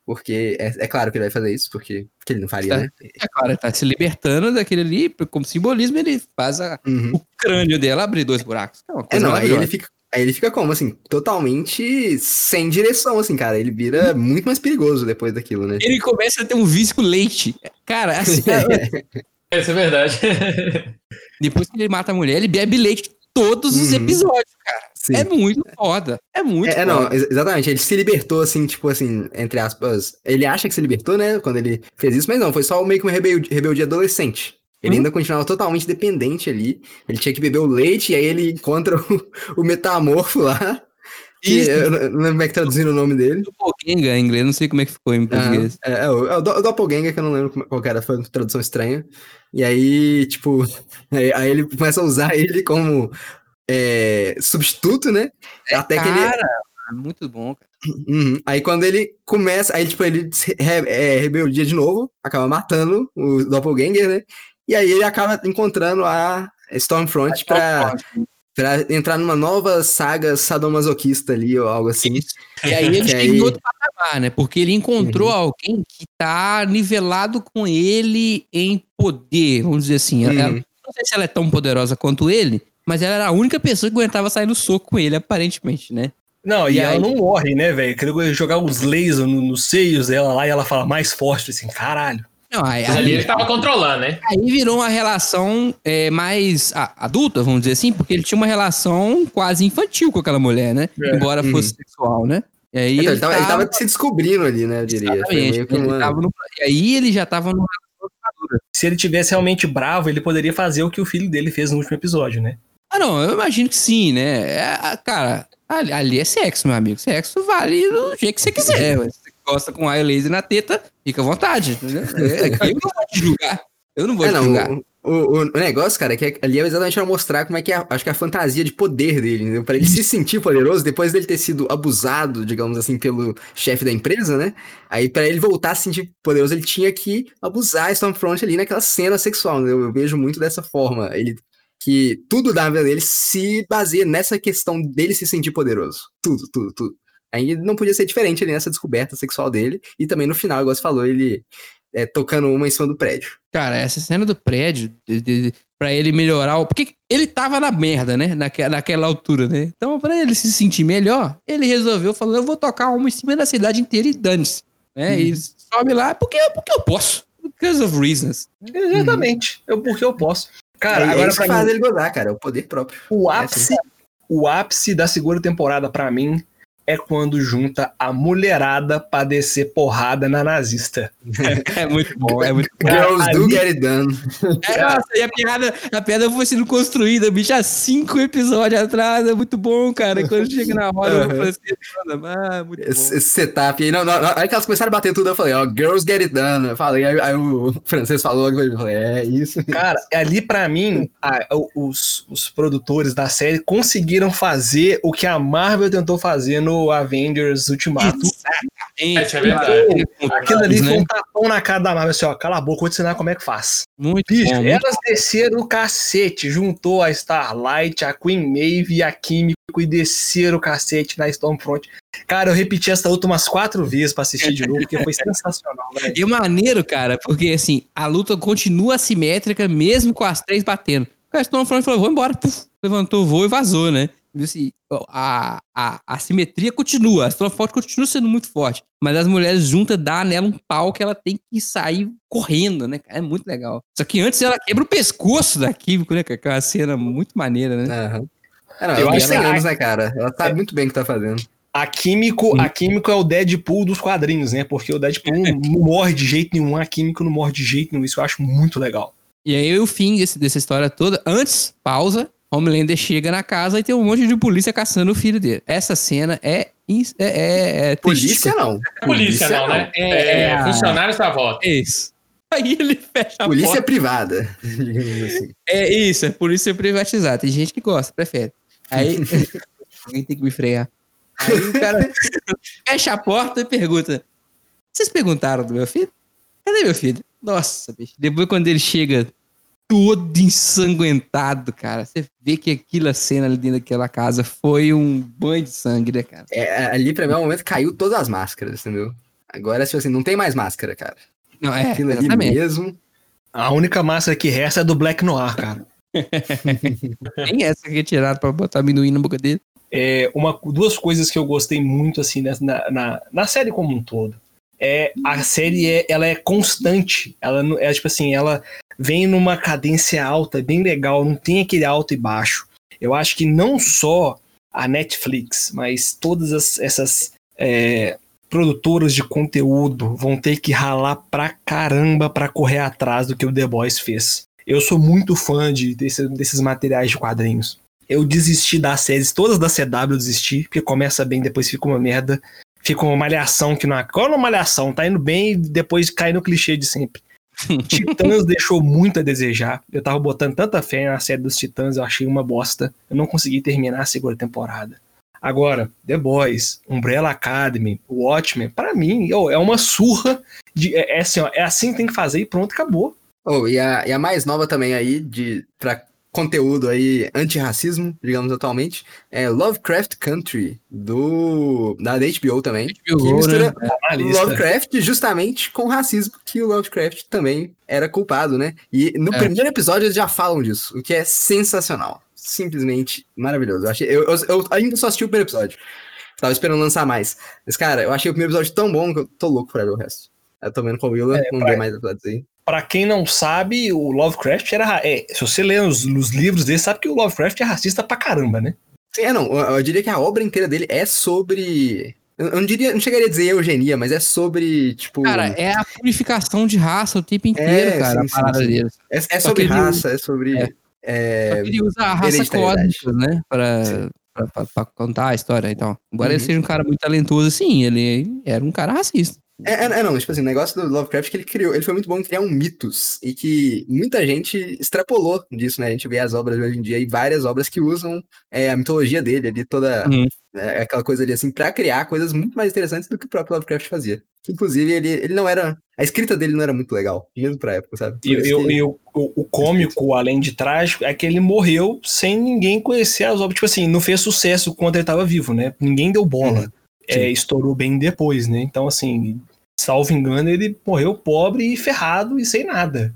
Porque é, é claro que ele vai fazer isso, porque, porque ele não faria, Tá. né? É claro, ele tá se libertando daquele ali, como simbolismo, ele faz a- Uhum. o crânio dela abrir dois buracos. É uma É, não, aí ele fica. Aí ele fica como, assim, totalmente sem direção, assim, cara. Ele vira muito mais perigoso depois daquilo, né? Ele começa a ter um vício com leite. Cara, assim, Isso é verdade. depois que ele mata a mulher, ele bebe leite todos os Uhum. episódios, cara. Sim. É muito foda. É muito É, é, foda. não, ex- exatamente. Ele se libertou, assim, tipo assim, entre aspas. Ele acha que se libertou, né? Quando ele fez isso, mas não, foi só meio que uma rebeldia, rebeldia adolescente. Ele Uhum. ainda continuava totalmente dependente ali. Ele tinha que beber o leite, e aí ele encontra o, o metamorfo lá. Isso. eu não lembro como é que traduziram o nome dele. Doppelganger em inglês, não sei como é que ficou em português. Ah, é, é o, é o Do- o Doppelganger, que eu não lembro qual era, foi uma tradução estranha. E aí, tipo, aí, aí ele começa a usar ele como é, substituto, né? Até que ele. Cara, muito bom, cara. Uhum. Aí quando ele começa, aí tipo, ele re- é, rebeldia de novo, acaba matando o Doppelganger, né? E aí ele acaba encontrando a Stormfront pra, pra entrar numa nova saga sadomasoquista ali, ou algo assim. E aí ele Que chega aí- Uhum. outro patamar, né? Porque ele encontrou alguém que tá nivelado com ele em poder, vamos dizer assim. Uhum. ela- não sei se ela é tão poderosa quanto ele, mas ela era a única pessoa que aguentava sair no soco com ele, aparentemente, né? Não, e, E ela aí? não morre, né, velho? Queria jogar os lasers no- nos seios dela lá e ela fala mais forte, assim, caralho. Não, aí, Ali ele tava controlando, né? aí virou uma relação é, mais a- adulta, vamos dizer assim, porque ele tinha uma relação quase infantil com aquela mulher, né? É. Embora Uhum. fosse sexual, né? E aí Então, ele, tava, ele tava se descobrindo ali, né? Eu diria. Foi Exatamente, meio que ele no- e aí ele já tava no Se ele tivesse realmente bravo, ele poderia fazer o que o filho dele fez no último episódio, né? Ah, não, eu imagino que sim, né? É, cara, ali, ali é sexo, meu amigo. Sexo vale do jeito que você quiser. ué. Se você gosta com raio laser na teta, fica à vontade, entendeu? É, eu não vou te julgar. Eu não vou É, te não, julgar. o, o, o negócio, cara, é que ali é exatamente pra mostrar como é que é, acho que é a fantasia de poder dele, entendeu? Pra ele se sentir poderoso, depois dele ter sido abusado, digamos assim, pelo chefe da empresa, né? Aí pra ele voltar a se sentir poderoso, ele tinha que abusar Stormfront ali naquela cena sexual, entendeu? Eu vejo muito dessa forma. Ele que tudo da vida dele se baseia nessa questão dele se sentir poderoso. Tudo, tudo, tudo. Aí não podia ser diferente ali nessa descoberta sexual dele. E também no final, igual você falou, ele é, tocando uma em cima do prédio. Cara, essa cena do prédio, de, de, pra ele melhorar. o- Porque ele tava na merda, né? Naque, naquela altura, né? Então, pra ele se sentir melhor, ele resolveu, falou: eu vou tocar uma em cima da cidade inteira e dane-se. Né? E sobe lá, porque, porque eu posso. Because of reasons. Exatamente. Eu, porque eu posso. Cara, é, é agora que pra faz mim, ele gozar, cara, é o poder próprio. o É, ápice, o ápice da segunda temporada pra mim é quando junta a mulherada pra descer porrada na nazista. É muito bom, é muito bom. Girls do get it done. É, nossa, e a piada, a piada foi sendo construída, bicho, há cinco episódios atrás. É muito bom, cara. E quando chega na hora, eu falei assim, ah, muito bom. Esse, setup aí, não, não, não, aí que elas começaram a bater tudo, eu falei, ó, girls get it done. Eu falei, aí, aí o francês falou, eu falei, é isso. Cara, ali pra mim, a- os, os produtores da série conseguiram fazer o que a Marvel tentou fazer no Avengers Ultimato. Exatamente, É verdade. Aquilo ali né? foi um tapão na cara da Marvel, assim, ó, cala a boca, vou te ensinar como é que faz. Muito Bicho, bom. muito elas desceram o cacete, juntou a Starlight, a Queen Maeve e a Químico e desceram o cacete na Stormfront. Cara, eu repeti essa luta umas quatro vezes pra assistir de novo, porque foi sensacional, velho. E é maneiro, cara, porque assim, a luta continua assimétrica mesmo com as três batendo. O Stormfront falou, vou embora. Puf, levantou o voo e vazou, né? Assim, a, a, a simetria continua, a Stormfront continua sendo muito forte. Mas as mulheres juntas dá nela um pau que ela tem que sair correndo, né? cara? É muito legal. Só que antes ela quebra o pescoço da Químico, né? cara? Que é uma cena muito maneira, né? É, não, Eu ela acho tem que- anos, né, cara? Ela sabe muito bem o que tá fazendo. A Químico, a Químico é o Deadpool dos quadrinhos, né? Porque o Deadpool não morre de jeito nenhum, a Químico não morre de jeito nenhum. Isso eu acho muito legal. E aí o fim desse- dessa história toda, antes, pausa, Homelander chega na casa e tem um monte de polícia caçando o filho dele. Essa cena é... é, é, é Polícia não. Polícia, não, né? É, É, a- funcionários da volta. É isso. Aí ele fecha a Polícia porta. privada. assim. É isso, é polícia privatizada. Tem gente que gosta, prefere. Aí alguém tem que me frear. Aí o cara fecha a porta e pergunta: Vocês perguntaram do meu filho? Cadê meu filho? Nossa, bicho. Depois quando ele chega todo ensanguentado, cara, você vê que aquela cena ali dentro daquela casa foi um banho de sangue, né, cara? É, ali pra mim é o momento que caiu todas as máscaras, entendeu? Agora, tipo assim, não tem mais máscara, cara. Não, é, Aquilo ali mesmo. A única máscara que resta é do Black Noir, cara. Nem essa que é tirada pra botar amendoim na boca dele. É, uma, duas coisas que eu gostei muito, assim, né, na, na, na série como um todo. É, a série é, ela é constante. Ela não- é tipo assim, ela vem numa cadência alta, bem legal, não tem aquele alto e baixo. Eu acho que não só a Netflix, mas todas as- essas é, produtoras de conteúdo vão ter que ralar pra caramba pra correr atrás do que o The Boys fez. Eu sou muito fã de, desse- desses materiais de quadrinhos. Eu desisti das séries, todas da CW eu desisti, porque começa bem, depois fica uma merda. Fica uma malhação que não. Qual é uma malhação? Tá indo bem e depois cai no clichê de sempre. Titãs deixou muito a desejar. Eu tava botando tanta fé na série dos Titãs, eu achei uma bosta. Eu não consegui terminar a segunda temporada. Agora, The Boys, Umbrella Academy, Watchmen, pra mim, ô, é uma surra. De, é, é assim, ó, é assim que tem que fazer e pronto, acabou. Oh, e, a, e a mais nova também aí, de, pra conteúdo aí antirracismo, digamos atualmente, é Lovecraft Country, do, da HBO também. que mistura Tá na lista. Lovecraft justamente com racismo, que o Lovecraft também era culpado, né? E no É. primeiro episódio eles já falam disso, o que é sensacional. Simplesmente maravilhoso. Eu, achei, eu, eu, eu ainda só assisti o primeiro episódio. Tava esperando lançar mais. Mas, cara, eu achei o primeiro episódio tão bom que eu tô louco pra ver o resto. Eu tô vendo com o Willa, vamos pra- ver mais episódios aí. Pra quem não sabe, o Lovecraft era. ra- É, se você lê os, os livros dele, sabe que o Lovecraft é racista pra caramba, né? Sim, é não. Eu, eu diria que a obra inteira dele é sobre. Eu, não diria, não chegaria a dizer eugenia, mas é sobre, tipo. Cara, é a purificação de raça o tempo inteiro, É, cara, sim, a parada dele. é, é sobre que ele- raça, é sobre. É. é, Só que ele usa a raça cósmica, né? Pra, Sim. pra, pra- pra contar a história. Então, embora ele Uhum. seja um cara muito talentoso, sim, ele era um cara racista. É, é, é, não, tipo assim, o negócio do Lovecraft que ele criou, ele foi muito bom em criar um mitos e que muita gente extrapolou disso, né? A gente vê as obras hoje em dia e várias obras que usam é, a mitologia dele ali, toda Uhum. é, aquela coisa ali assim, pra criar coisas muito mais interessantes do que o próprio Lovecraft fazia. Inclusive, ele, ele não era. A escrita dele não era muito legal, mesmo pra época, sabe? E, eu- que- e o, o- o cômico, além de trágico, é que ele morreu sem ninguém conhecer as obras. Tipo assim, não fez sucesso quando ele tava vivo, né? Ninguém deu bola. Uhum. É, estourou bem depois, né? Então, assim, salvo engano, ele morreu pobre e ferrado e sem nada.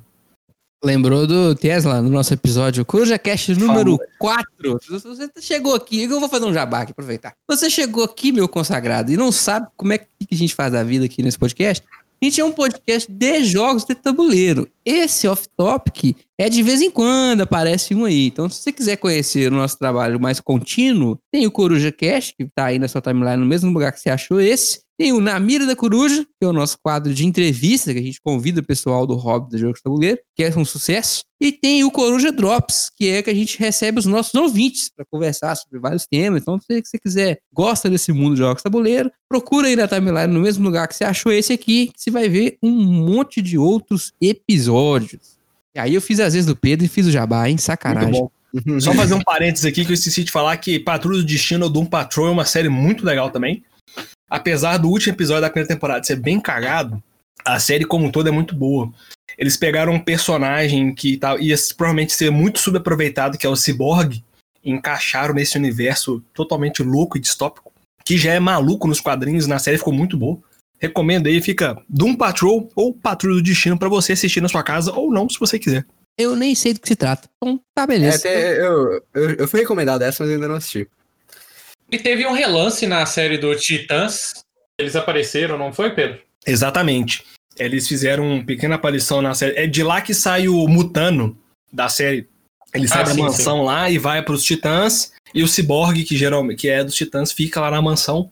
Lembrou do Tesla no nosso episódio CrujaCast número Fala. 4. Se você chegou aqui, eu vou fazer um jabá aqui, aproveitar. Você chegou aqui, meu consagrado, e não sabe como é que a gente faz a vida aqui nesse podcast? Gente é um podcast de jogos de tabuleiro. Esse off-topic é de vez em quando, aparece um aí. Então, se você quiser conhecer o nosso trabalho mais contínuo, tem o Coruja Cast, que tá aí na sua timeline no mesmo lugar que você achou esse. Tem o Na Mira da Coruja, que é o nosso quadro de entrevista, que a gente convida o pessoal do hobby do jogo de tabuleiro, que é um sucesso. E tem o Coruja Drops, que é que a gente recebe os nossos ouvintes para conversar sobre vários temas. Então, se você quiser, gosta desse mundo de jogos de tabuleiro, procura aí na timeline no mesmo lugar que você achou esse aqui, que você vai ver um monte de outros episódios. E aí eu fiz as vezes do Pedro e fiz o jabá, hein? Sacanagem. bom. Só fazer um parênteses aqui que eu esqueci de falar que Patrulha do Destino ou Doom Patrol é uma série muito legal também. Apesar do último episódio da primeira temporada ser bem cagado, a série como um todo é muito boa. Eles pegaram um personagem que tá, ia provavelmente ser muito subaproveitado, que é o Cyborg, e encaixaram nesse universo totalmente louco e distópico, que já é maluco nos quadrinhos, na série ficou muito boa. Recomendo aí, fica Doom Patrol ou Patrulha do Destino pra você assistir na sua casa ou não, se você quiser. Eu nem sei do que se trata. Então, tá É, beleza. até eu, eu, eu fui recomendado essa, mas ainda não assisti. E teve um relance na série do Titãs. Eles apareceram, não foi, Pedro? Exatamente. Eles fizeram uma pequena aparição na série. É de lá que sai o Mutano da série. Ele sai Ah, da sim, mansão lá e vai para os Titãs. E o Cyborg, que geralmente que é dos Titãs, fica lá na mansão.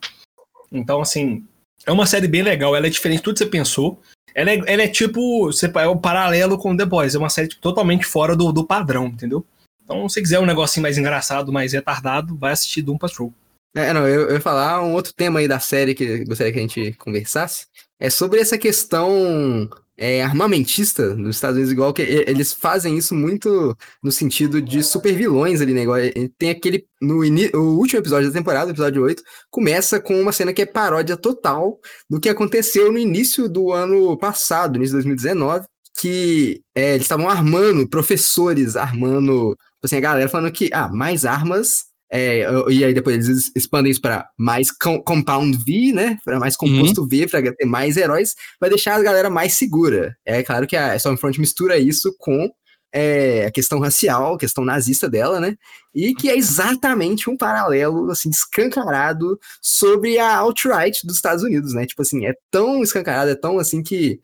Então, assim, É uma série bem legal, ela é diferente de tudo que você pensou. Ela é, ela é tipo, você, é um paralelo com The Boys, é uma série tipo, totalmente fora do, do padrão, entendeu? Então, se você quiser um negocinho mais engraçado, mais retardado, vai assistir Doom Patrol. É, não, eu, eu ia falar um outro tema aí da série que gostaria que a gente conversasse. É sobre essa questão é, armamentista dos Estados Unidos, igual que eles fazem isso muito no sentido de super vilões ali, né? Igual, tem aquele. No o último episódio da temporada, episódio 8, começa com uma cena que é paródia total do que aconteceu no início do ano passado, início de 2019, que é, eles estavam armando, professores armando, tipo assim, a galera falando que, ah, mais armas é, e aí depois eles expandem isso para mais com- compound V, né? Para mais composto V, para ter mais heróis, vai deixar a galera mais segura. É claro que a Stormfront mistura isso com é, a questão racial, a questão nazista dela, né? E que é exatamente um paralelo, assim, escancarado sobre a alt-right dos Estados Unidos, né? Tipo assim, é tão escancarado, é tão assim que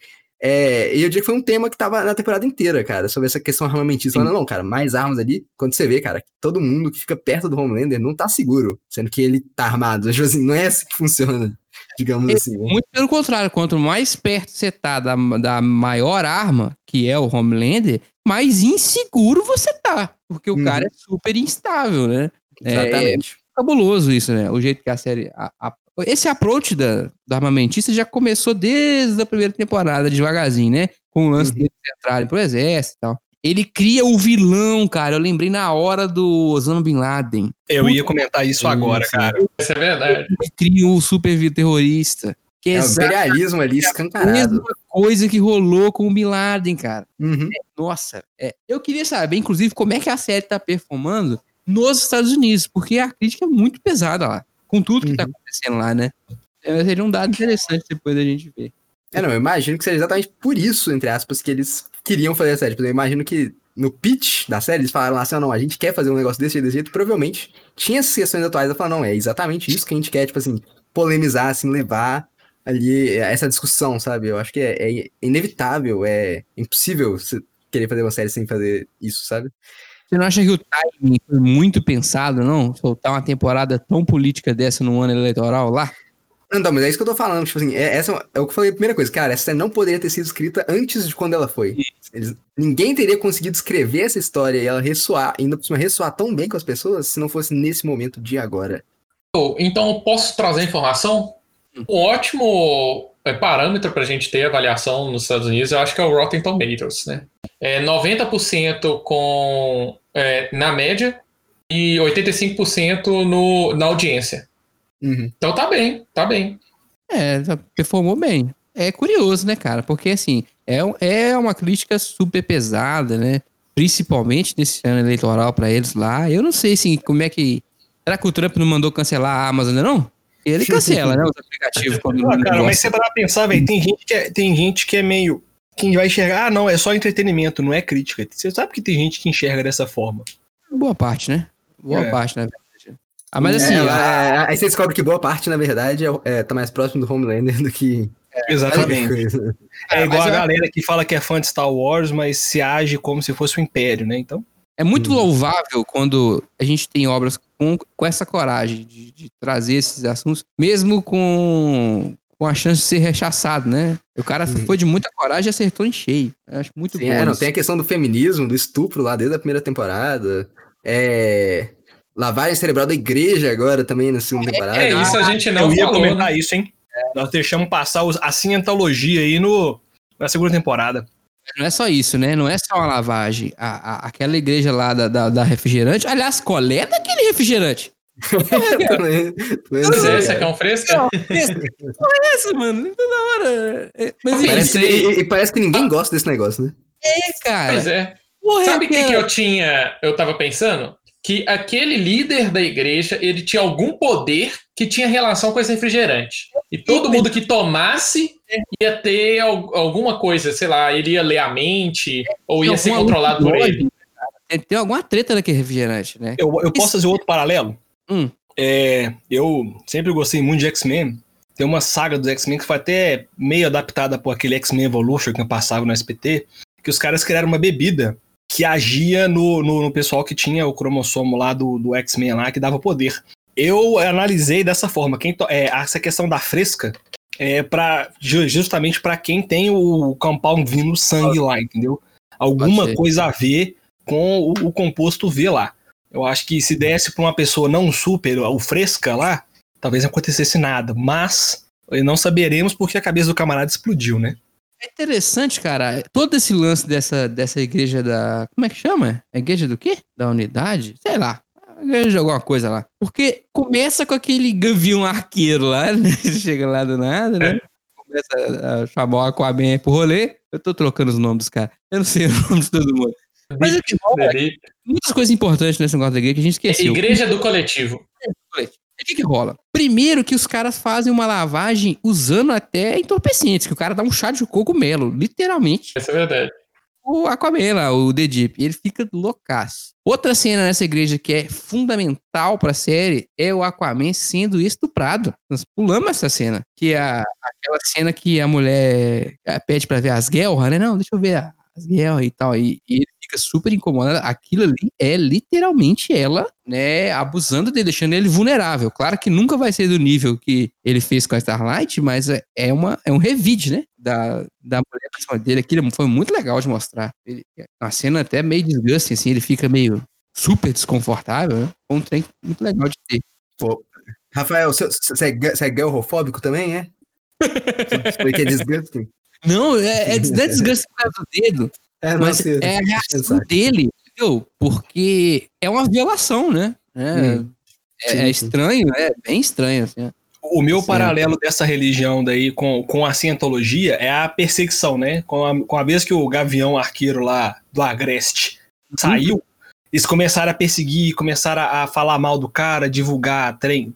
é, e eu diria que foi um tema que tava na temporada inteira, cara, sobre essa questão armamentista. Falando, não, cara, mais armas ali. Quando você vê, cara, todo mundo que fica perto do Homelander não tá seguro, sendo que ele tá armado. Tipo assim, não é assim que funciona, digamos É, assim. né? Muito pelo contrário, quanto mais perto você tá da, da maior arma, que é o Homelander, mais inseguro você tá. Porque o Uhum. cara é super instável, né? É, Exatamente. cabuloso isso, né? O jeito que a série. a- a- esse approach da, do armamentista já começou desde a primeira temporada, devagarzinho, né? Com o lance Uhum. deles entrarem pro exército e tal. Ele cria o vilão, cara. Eu lembrei na hora do Osama Bin Laden. Eu ia comentar isso agora, cara. Isso é verdade. Ele cria o super terrorista. Que é É o exatamente imperialismo ali a escancarado. mesma coisa que rolou com o Bin Laden, cara. Uhum. Nossa, é, eu queria saber, inclusive, como é que a série tá performando nos Estados Unidos, porque a crítica é muito pesada lá, com tudo que tá Uhum. Acontecendo lá, né? Seria um dado interessante depois da gente ver. É, não, eu imagino que seja exatamente por isso, entre aspas, que eles queriam fazer a série. Tipo, Eu imagino que no pitch da série eles falaram assim, ah, não, a gente quer fazer um negócio desse jeito, desse jeito. Provavelmente tinha essas questões atuais, eu falo, não, é exatamente isso que a gente quer, tipo assim, polemizar, assim, levar ali essa discussão, sabe? Eu acho que é, é inevitável, é impossível você querer fazer uma série sem fazer isso, sabe? Você não acha que o timing foi muito pensado, não? Soltar uma temporada tão política dessa no ano eleitoral lá? Não, Então, mas é isso que eu tô falando, tipo assim, é, essa é o que eu falei a primeira coisa, cara, essa não poderia ter sido escrita antes de quando ela foi. Eles- ninguém teria conseguido escrever essa história e ela ressoar, ainda por cima ressoar tão bem com as pessoas se não fosse nesse momento de agora. Então, eu posso trazer informação? Um ótimo é, parâmetro para a gente ter avaliação nos Estados Unidos, eu acho que é o Rotten Tomatoes, né? É 90% com, é, na média e 85% no, na audiência. Uhum. Então tá bem, tá bem. É, tá- performou bem. É curioso, né, cara? Porque, assim, é, é uma crítica super pesada, né? Principalmente nesse ano eleitoral pra eles lá. Eu não sei, assim, como é que... Será que o Trump não mandou cancelar a Amazon não? Ele cancela, né, os aplicativos. Quando Ah, não cara, mas você pra pensar, velho, tem gente que é, tem gente que é meio. Quem vai enxergar, ah, não, é só entretenimento, não é crítica. Você sabe que tem gente que enxerga dessa forma. Boa parte, né? Boa É. parte, né? Ah, mas assim, É, a- é, aí você descobre que boa parte, na verdade, é, é, tá mais próximo do Homelander do que Exatamente. É igual mas a galera que fala que é fã de Star Wars, mas se age como se fosse o Império, né? Então. é muito Hum. louvável quando a gente tem obras com, com essa coragem de, de trazer esses assuntos, mesmo com, com a chance de ser rechaçado, né? O cara Uhum. foi de muita coragem e acertou em cheio. Eu acho muito Sim, bom. é, não, tem a questão do feminismo, do estupro lá desde a primeira temporada. É. Lavagem cerebral da igreja agora também na segunda temporada. É isso, a gente não eu ia falou, comentar né? isso, hein? Nós deixamos passar os- a cientologia aí no, na segunda temporada. Não é só isso, né? Não é só uma lavagem. A, a- aquela igreja lá da, da, da refrigerante. Aliás, qual é daquele refrigerante? Sei, é, quer um fresca? Essa, mano, toda hora. É, Mas Parece- e, e parece que ninguém gosta desse negócio, né? é, cara. Pois é. Porra, Sabe o que, que eu tinha, eu tava pensando? Que aquele líder da igreja, ele tinha algum poder que tinha relação com esse refrigerante. E todo mundo que tomasse ia ter al- alguma coisa, sei lá, ele ia ler a mente, ou ia ser controlado por ele. cara. Tem, tem alguma treta daquele refrigerante, né? Eu, eu posso fazer outro paralelo? Hum. É, eu sempre gostei muito de X-Men. Tem uma saga dos X-Men que foi até meio adaptada por aquele X-Men Evolution que passava no SPT, que os caras criaram uma bebida que agia no, no, no pessoal que tinha o cromossomo lá do, do X-Men lá, que dava poder. Eu analisei dessa forma. Quem é, essa questão da fresca, é para justamente para quem tem o compound V no sangue lá, entendeu? Alguma coisa a ver com o, o composto V lá. Eu acho que se desse para uma pessoa não super, o fresca lá, talvez não acontecesse nada, mas não saberemos porque a cabeça do camarada explodiu, né? É interessante, cara, todo esse lance dessa, dessa igreja da. Como é que chama? É igreja do quê? Da unidade? Sei lá. Igreja de alguma coisa lá. Porque começa com aquele gavião arqueiro lá, né? Chega lá do nada, né? Começa a chamar o Aquaman pro rolê. Eu tô trocando os nomes dos caras. Eu não sei o nome de todo mundo. Mas o que rola é muitas coisas importantes nesse negócio da igreja que a gente esqueceu. Igreja do coletivo. O que, que rola? Primeiro que os caras fazem uma lavagem usando até entorpecentes, que o cara dá um chá de cogumelo, literalmente. Essa é verdade. O Aquaman lá, o The Deep, ele fica loucaço. Outra cena nessa igreja que é fundamental pra série é o Aquaman sendo estuprado. Nós pulamos essa cena, que é a- aquela cena que a mulher eh, pede pra ver as guerras, né? Não, deixa eu ver as guerras e tal. E, e ele fica super incomodado. Aquilo ali é literalmente ela, né, abusando dele, deixando ele vulnerável. Claro que nunca vai ser do nível que ele fez com a Starlight, mas é, é uma, é um revide, né? Da, da mulher pra cima dele. Aquilo foi muito legal de mostrar. Ele, a cena até meio desgaste, assim, ele fica meio super desconfortável, né? Foi um trem muito legal de ter. Rafael, você é, ga- você é também, é? Porque é desgaste. Não, é, é, é desgaste por causa do dedo, É, mas é a reação exato. dele, entendeu? Porque é uma violação, né? É, Hum. é- Sim, é sim. estranho, é bem estranho. Assim. O meu Sim. paralelo dessa religião daí com, com a cientologia é a perseguição, né? Com a, com a vez que o gavião arqueiro lá do Agreste saiu, eles começaram a perseguir, começaram a, a falar mal do cara, divulgar trem,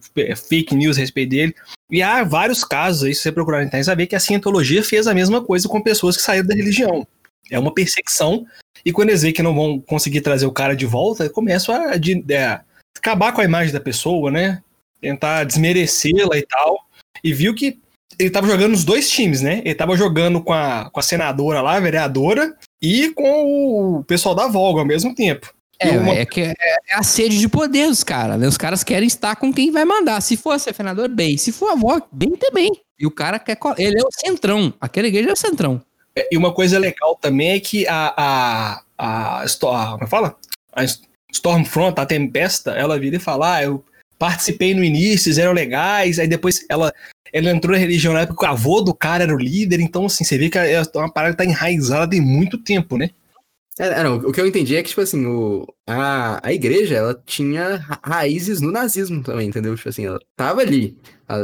fake news a respeito dele. E há vários casos aí, se você procurar na internet, você vai ver que a cientologia fez a mesma coisa com pessoas que saíram da religião. É uma perseguição, e quando eles veem que não vão conseguir trazer o cara de volta, começam a é, acabar com a imagem da pessoa, né? tentar desmerecê-la e tal. E viu que ele tava jogando nos dois times, né? Ele tava jogando com a, com a senadora lá, a vereadora, e com o pessoal da Volga ao mesmo tempo. É, uma- é que é, é a sede de poder dos caras, né? Os caras querem estar com quem vai mandar. Se for ser senador, bem. Se for avó, bem também. E o cara quer. Ele é o centrão. Aquela igreja é o centrão. É, E uma coisa legal também é que a. a, a, Sto- a como é fala? A Stormfront, a Tempesta, ela vira e fala: ah, eu participei no início, eles eram legais, aí depois ela. Ela entrou na religião na época o avô do cara era o líder, então assim, você vê que é uma parada que tá enraizada tem muito tempo, né? É, é, não, o que eu entendi é que, tipo assim, o, a, a igreja, ela tinha ra- raízes no nazismo também, entendeu? Tipo assim, ela tava ali.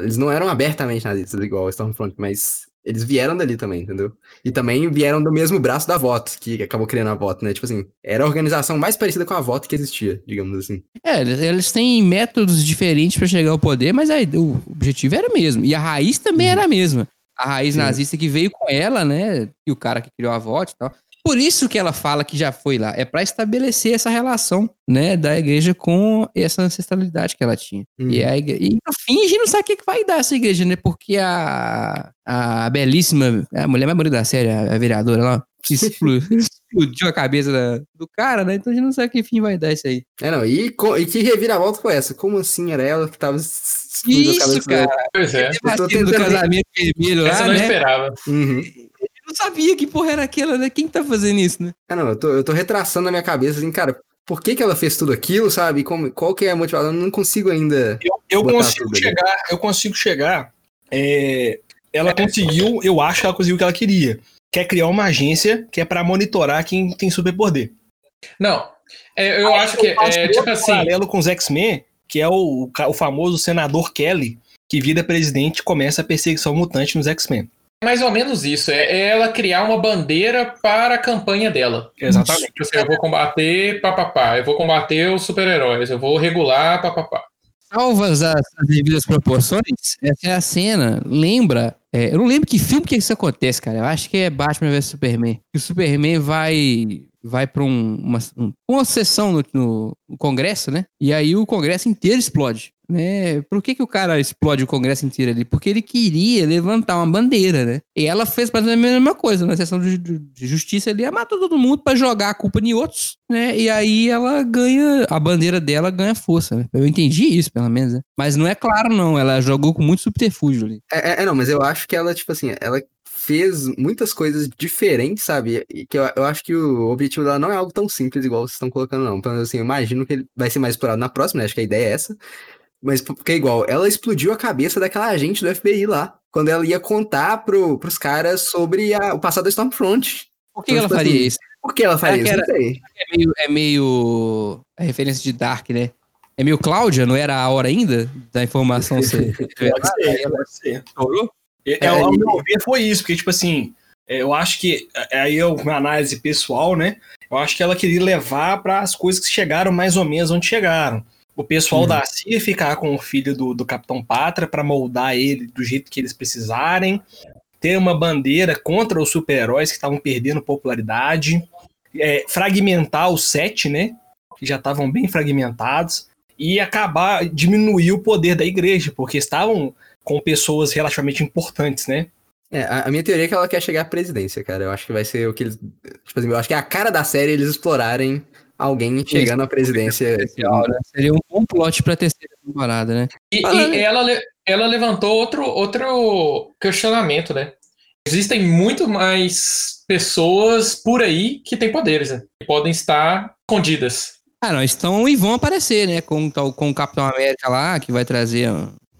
Eles não eram abertamente nazistas igual a Stormfront, mas eles vieram dali também, entendeu? E também vieram do mesmo braço da VOT, que acabou criando a VOT, né? Tipo assim, era a organização mais parecida com a VOT que existia, digamos assim. É, eles, têm métodos diferentes pra chegar ao poder, mas aí, o objetivo era o mesmo. E a raiz também era a mesma. A raiz Sim. nazista que veio com ela, né? E o cara que criou a VOT e tal. Por isso que ela fala que já foi lá. É pra estabelecer essa relação, né? Da igreja com essa ancestralidade que ela tinha. Uhum. E, a igre... e no fim, a gente não sabe o que que vai dar essa igreja, né? Porque a, a belíssima, a mulher mais bonita da série, a, a vereadora lá, explodiu a cabeça da- do cara, né? Então a gente não sabe que fim vai dar isso aí. É, não, e, co- e que reviravolta foi essa? Como assim era ela que tava explodindo Isso, cara. Pois é. Debatendo do tentando- casamento vermelho Essa eu lá, não né? esperava. Uhum. Eu não sabia que porra era aquela, né? Quem tá fazendo isso, né? Ah, não, eu tô, eu tô retraçando na minha cabeça, assim, cara, por que que ela fez tudo aquilo, sabe? Como, qual que é a motivação? Eu não consigo ainda. Eu, eu consigo tudo ali. chegar, eu consigo chegar. é, ela conseguiu, eu acho que ela conseguiu o que ela queria. Que é criar uma agência que é pra monitorar quem tem superpoder. Não. É, eu acho que faço é outro tipo assim. paralelo com os X-Men, que é o, o famoso senador Kelly, que vira presidente e começa a perseguição mutante nos X-Men. Mais ou menos isso. É, é ela criar uma bandeira para a campanha dela. Exatamente. Tipo assim, eu vou combater papapá, eu vou combater os super-heróis, eu vou regular papapá. Salvas as, as devidas proporções, essa é a cena. Lembra? é, eu não lembro que filme que isso acontece, cara. Eu acho que é Batman vs Superman. Que o Superman vai vai pra um- uma, um- uma sessão no, no- Congresso, né? E aí o Congresso inteiro explode. Né? Por que, que o cara explode o Congresso inteiro ali? Porque ele queria levantar uma bandeira, né? E ela fez praticamente a mesma coisa. Na sessão de, de- justiça ali, ela matou todo mundo pra jogar a culpa em outros, né? E aí ela ganha, a bandeira dela ganha força, né? Eu entendi isso, pelo menos, né? Mas não é claro, não. Ela jogou com muito subterfúgio ali. É, é- é, não, mas eu acho que ela, tipo assim, ela fez muitas coisas diferentes, sabe? E que eu, eu acho que o objetivo dela não é algo tão simples igual vocês estão colocando, não. Então, assim, eu imagino que ele vai ser mais explorado na próxima, né? Acho que a ideia é essa. Mas porque é igual, ela explodiu a cabeça daquela agente do FBI lá, quando ela ia contar pro, pros caras sobre a- o passado da Stormfront. Por que Então, ela tipo faria assim, isso? Por que ela faria isso? era- Não sei. É meio, é meio. É referência de Dark, né? É meio Cláudia, não era a hora ainda da informação ser. Pode ser, pode ser. Estourou? É, É, ao meu ver, foi isso, porque, tipo assim, é, eu acho que, é, aí é uma análise pessoal, né? Eu acho que ela queria levar para as coisas que chegaram mais ou menos onde chegaram. O pessoal Uhum. da CIA ficar com o filho do, do Capitão Pátria para moldar ele do jeito que eles precisarem, ter uma bandeira contra os super-heróis que estavam perdendo popularidade, é, fragmentar os sete, né? Que já estavam bem fragmentados, e acabar, diminuir o poder da igreja, porque estavam com pessoas relativamente importantes, né? É, a, minha teoria é que ela quer chegar à presidência, cara. Eu acho que vai ser o que eles. Tipo assim, eu acho que é a cara da série eles explorarem alguém chegando à presidência. Né? Seria um bom plot pra terceira temporada, né? E, e ela, ela levantou outro, outro questionamento, né? Existem muito mais pessoas por aí que têm poderes, né? Que podem estar escondidas. Ah, não, estão e vão aparecer, né? Com, tal- com o Capitão América lá, que vai trazer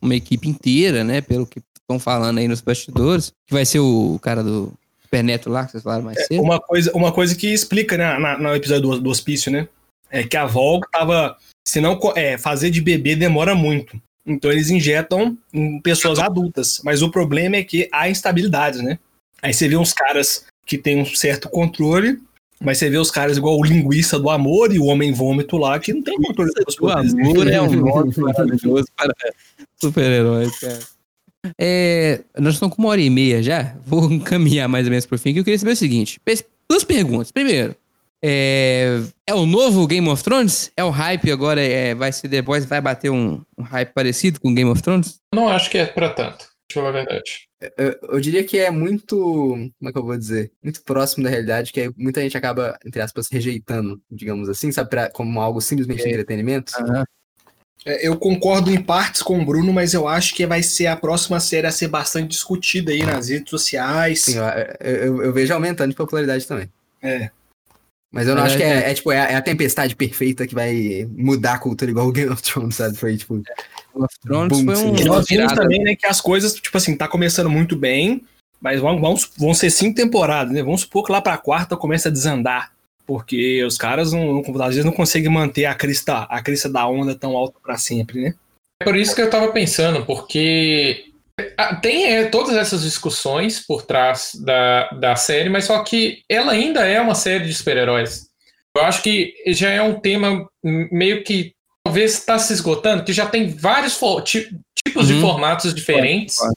uma, equipe inteira, né? Pelo que estão falando aí nos bastidores. Que vai ser o cara do Superneto lá, que vocês falaram mais cedo. Uma coisa, uma coisa que explica né, na- no episódio do, do hospício, né? É que a Volga tava. Se não é, fazer de bebê demora muito. Então eles injetam em pessoas adultas. Mas o problema é que há instabilidades, né? Aí você vê uns caras que têm um certo controle, mas você vê os caras igual o linguiça do amor e o homem vômito lá, que não tem controle dos O poderes. amor é um nome maravilhoso para super-heróis, cara. É, nós estamos com uma hora e meia já. Vou encaminhar mais ou menos pro fim. Que eu queria saber o seguinte: duas perguntas. Primeiro, é, é o novo Game of Thrones? É o hype agora? É, vai ser The Boys? Vai bater um, um hype parecido com Game of Thrones? Não acho que é pra tanto, deixa eu falar a verdade. Eu, eu diria que é muito. Como é que eu vou dizer? Muito próximo da realidade, que é- muita gente acaba, entre aspas, rejeitando, digamos assim, sabe? Pra, como algo simplesmente de entretenimento. É, Eu concordo em partes com o Bruno, mas eu acho que vai ser a próxima série a ser bastante discutida aí nas redes sociais. Sim, eu, eu- eu vejo aumentando de popularidade também. É. Mas eu não É, acho que é, é. é, tipo, é a, é a tempestade perfeita que vai mudar a cultura igual o Game of Thrones, sabe? Foi tipo. Game of Thrones Boom, foi um. E uma nós vimos também, né, que as coisas, tipo assim, tá começando muito bem, mas vão, vão, vão ser cinco temporadas, né? Vamos supor que lá pra quarta começa a desandar. Porque os caras não, às vezes não conseguem manter a crista, a crista da onda tão alta pra sempre, né? É por isso que eu tava pensando, porque tem é, todas essas discussões por trás da, da série, mas só que ela ainda é uma série de super-heróis. Eu acho que já é um tema meio que talvez está se esgotando, que já tem vários tipos de Uhum. formatos diferentes Claro.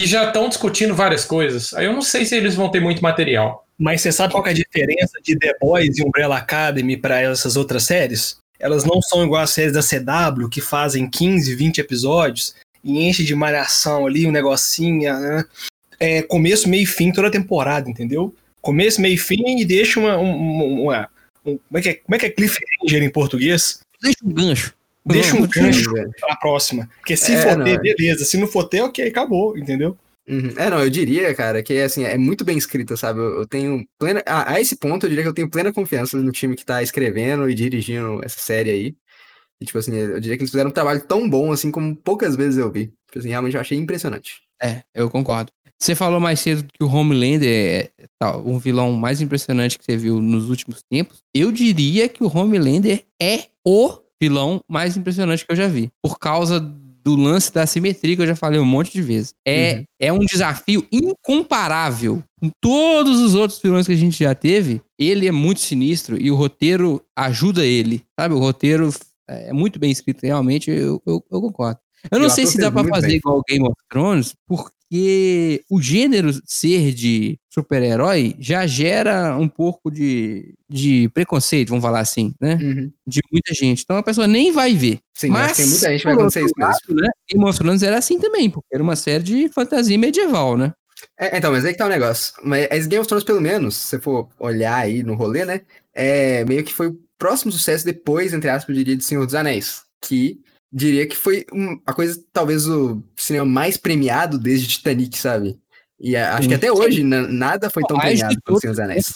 e já estão discutindo várias coisas. Aí eu não sei se eles vão ter muito material. Mas você sabe qual é a diferença de The Boys e Umbrella Academy pra essas outras séries? Elas não são igual as séries da CW, que fazem 15, 20 episódios e enche de malhação ali, um negocinho, né? É começo, meio e fim toda a temporada, entendeu? Começo, meio e fim e deixa uma. um- uma- um- como, é que é, como é que é cliffhanger em português? Deixa um gancho. Deixa um gancho pra próxima. Porque se É, for ter, beleza. Se não for ter, ok, acabou, entendeu? Uhum. É, não, eu diria, cara, que assim, é muito bem escrita, sabe? Eu, eu tenho plena. A, esse ponto, eu diria que eu tenho plena confiança no time que tá escrevendo e dirigindo essa série aí. E, tipo assim, eu diria que eles fizeram um trabalho tão bom, assim, como poucas vezes eu vi. Tipo assim, realmente eu achei impressionante. É, eu concordo. Você falou mais cedo que o Homelander é tá, um vilão mais impressionante que você viu nos últimos tempos. Eu diria que o Homelander é o vilão mais impressionante que eu já vi. Por causa do lance da simetria que eu já falei um monte de vezes. É, Uhum. é um desafio incomparável com todos os outros vilões que a gente já teve. Ele é muito sinistro e o roteiro ajuda ele. Sabe? O roteiro é muito bem escrito, realmente. Eu, eu, eu concordo. Eu não sei se dá pra fazer bem. igual Game of Thrones, porque porque o gênero ser de super-herói já gera um pouco de, de preconceito, vamos falar assim, né? Uhum. De muita gente. Então a pessoa nem vai ver. Sim, mas Mas tem muita gente que vai acontecer isso mesmo. né? Game of Thrones era assim também, porque era uma série de fantasia medieval, né? É, então, mas aí que tá o negócio. Mas as Game of Thrones, pelo menos, se você for olhar aí no rolê, né? É meio que foi o próximo sucesso depois, entre aspas, eu diria, de Senhor dos Anéis. Que diria que foi um- a coisa, talvez, o cinema mais premiado desde Titanic, sabe? E a- acho que até hoje na- nada foi tão premiado todos Senhor dos Anéis.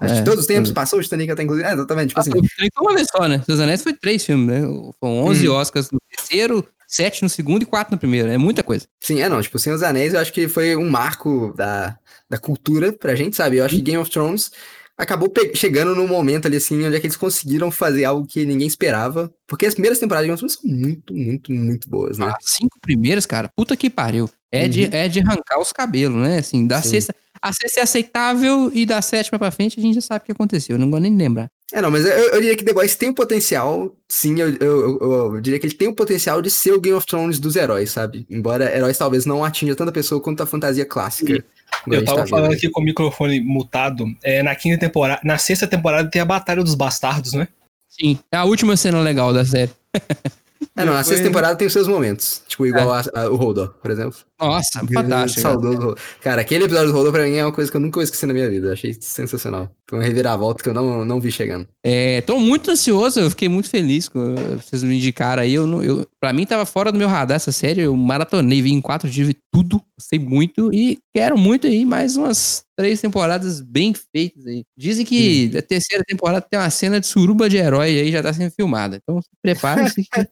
Acho que É, todos os tempos todos. passou o Titanic até inclusive. É, exatamente, tipo Ah, assim. foi foi uma vez só, né? Seus Anéis foi três filmes, né? Foram 11 Hum. Oscars no terceiro, sete no segundo e quatro no primeiro. É muita coisa. Sim, é não, tipo, Senhor dos Anéis eu acho que foi um marco da, da cultura pra gente, sabe? Eu acho que Game of Thrones acabou chegando num momento ali, assim, onde é que eles conseguiram fazer algo que ninguém esperava. Porque as primeiras temporadas de Game of Thrones são muito, muito, muito boas, né? As cinco primeiras, cara, puta que pariu. É, de, Uhum. é de arrancar os cabelos, né? Assim, da Sim. sexta. A sexta é aceitável e da sétima pra frente a gente já sabe o que aconteceu. Eu não vou nem lembrar. É, não, mas eu, eu diria que The Boys tem o potencial, sim, eu, eu, eu- eu diria que ele tem o potencial de ser o Game of Thrones dos heróis, sabe? Embora heróis talvez não atinja tanta pessoa quanto a fantasia clássica. Eu tava tá falando aqui com o microfone mutado. É, na quinta temporada, na sexta temporada tem a Batalha dos Bastardos, né? Sim, é a última cena legal da série. É, não, a sexta Depois- temporada tem os seus momentos. Tipo, igual a- a- o Hodor, por exemplo. Nossa, fantástico. Saudoso. Cara, aquele episódio do Rodor pra mim é uma coisa que eu nunca vou esquecer na minha vida. Achei sensacional. Foi uma reviravolta que eu não, não vi chegando. É, tô muito ansioso, eu fiquei muito feliz com vocês me indicaram aí. Eu, eu, pra mim tava fora do meu radar essa série, eu maratonei, vi em quatro dias, vi tudo, gostei muito e quero muito aí mais umas três temporadas bem feitas aí. Dizem que a terceira temporada tem uma cena de suruba de herói aí, já tá sendo filmada. Então se prepare-se. que-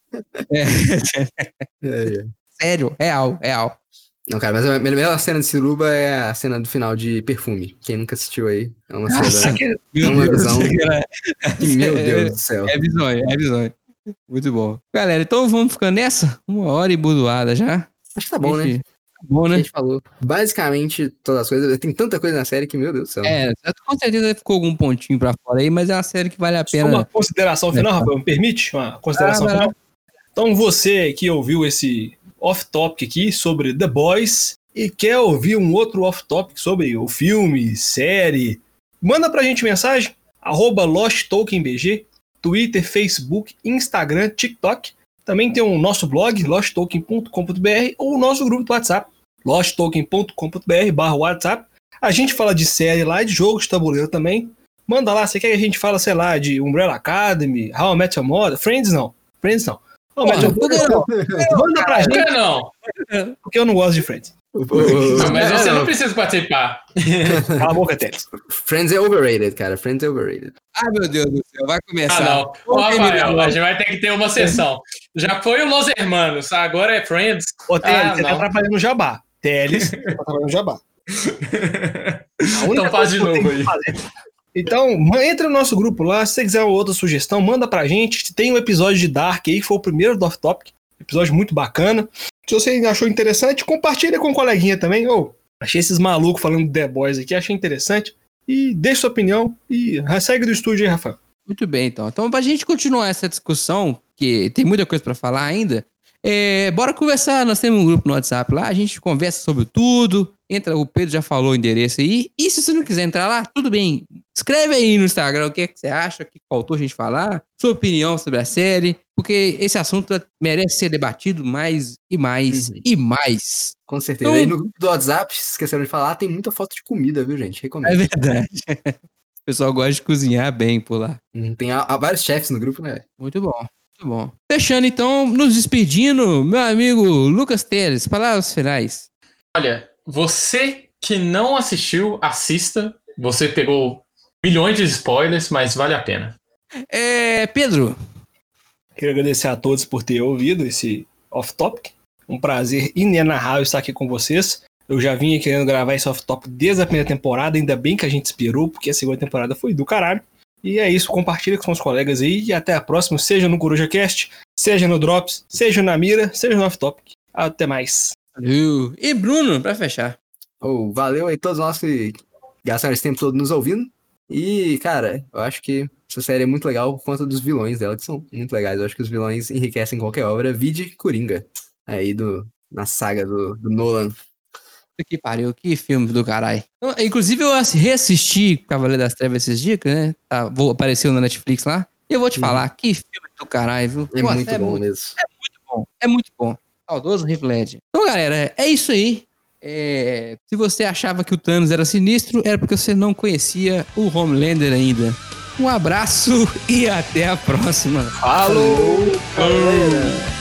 é, sério, real, real. Não, cara, mas a melhor cena de Suruba é a cena do final de Perfume. Quem nunca assistiu aí, é uma cena que- É uma visão. É, meu Deus do céu. é visões, é visões. Muito bom. Galera, então vamos ficando nessa? Uma hora e burdoada já. Acho que tá bom, né? Gente, bom, A né? gente falou basicamente todas as coisas. Tem tanta coisa na série que, meu Deus do céu. É, com certeza ficou algum pontinho pra fora aí, mas é uma série que vale a Só uma pena. consideração final, Rafael, me permite? Uma consideração Ah, final? Então, você que ouviu esse off-topic aqui sobre The Boys e quer ouvir um outro off-topic sobre o filme, série, manda pra gente mensagem, arroba Twitter, Facebook, Instagram, TikTok. Também tem o nosso blog, losttoken.com.br, ou o nosso grupo do WhatsApp, losttoken.com.br barra WhatsApp. A gente fala de série lá, de jogos de tabuleiro também. Manda lá, você quer que a gente fala, sei lá, de Umbrella Academy, How I Met Your Mother, Friends não, Friends não. Met Your Porra, por que Mother, manda pra gente, não? porque eu não gosto de Friends. Não, mas é, você não, não precisa participar. Cala a boca, Teles. Friends é overrated, cara. Friends é overrated. Ai, meu Deus do céu, vai começar. Ah, não. Ô, Rafael, a gente vai ter que ter uma sessão. Já foi o Los Hermanos, agora é Friends. Ô, Teles, Ah, você tá não. atrapalhando o jabá. Teles, tá atrapalhando o jabá. Então faz de novo aí. fazer- Então, entra no nosso grupo lá. Se você quiser uma outra sugestão, manda pra gente. Tem um episódio de Dark aí, que foi o primeiro do Off Topic. Episódio muito bacana. Se você achou interessante, compartilha com um coleguinha também. Ô, achei esses malucos falando de The Boys aqui, achei interessante. E deixa sua opinião. E segue do estúdio aí, Rafael. Muito bem, então. Então, pra gente continuar essa discussão, que tem muita coisa pra falar ainda, é, bora conversar. Nós temos um grupo no WhatsApp lá, a gente conversa sobre tudo. Entra, o Pedro já falou o endereço aí. E se você não quiser entrar lá, tudo bem. Escreve aí no Instagram o que, é que você acha, o que faltou a gente falar, sua opinião sobre a série, porque esse assunto merece ser debatido mais e mais Uhum. e mais. Com certeza. Então- Aí no grupo do WhatsApp, esqueceram de falar, tem muita foto de comida, viu, gente? É Recomendo. verdade. O pessoal gosta de cozinhar bem por lá. Hum, Tem há, há vários chefs no grupo, né? Muito bom, muito bom. Fechando então, nos despedindo, meu amigo Lucas Teles, palavras finais. Olha, você que não assistiu, assista. Você pegou milhões de spoilers, mas vale a pena. É, Pedro, Quero agradecer a todos por ter ouvido esse off-topic. Um prazer inenarrável estar aqui com vocês. Eu já vinha querendo gravar esse off-topic desde a primeira temporada, ainda bem que a gente esperou, porque a segunda temporada foi do caralho. E é isso, compartilha com seus colegas aí e até a próxima, seja no CorujaCast, seja no Drops, seja na Mira, seja no off-topic. Até mais. valeu. E Bruno, pra fechar. Oh, valeu aí todos nós que gastaram esse tempo todo nos ouvindo. E, cara, eu acho que essa série é muito legal por conta dos vilões dela, que são muito legais. Eu acho que os vilões enriquecem qualquer obra. Vide Coringa, aí do, na saga do, do Nolan. Que pariu, que filme do caralho. Então, Inclusive, eu assi- reassisti Cavaleiro das Trevas esses dias, né? Tá, vou, apareceu na Netflix lá. E eu vou te falar, que filme do caralho, viu? É Nossa, muito bom muito mesmo. bom. É muito bom. Saudoso Heath Ledger. Então, galera, é isso aí. É, se você achava que o Thanos era sinistro, era porque você não conhecia o Homelander ainda. Um abraço e até a próxima. Falou! Galera.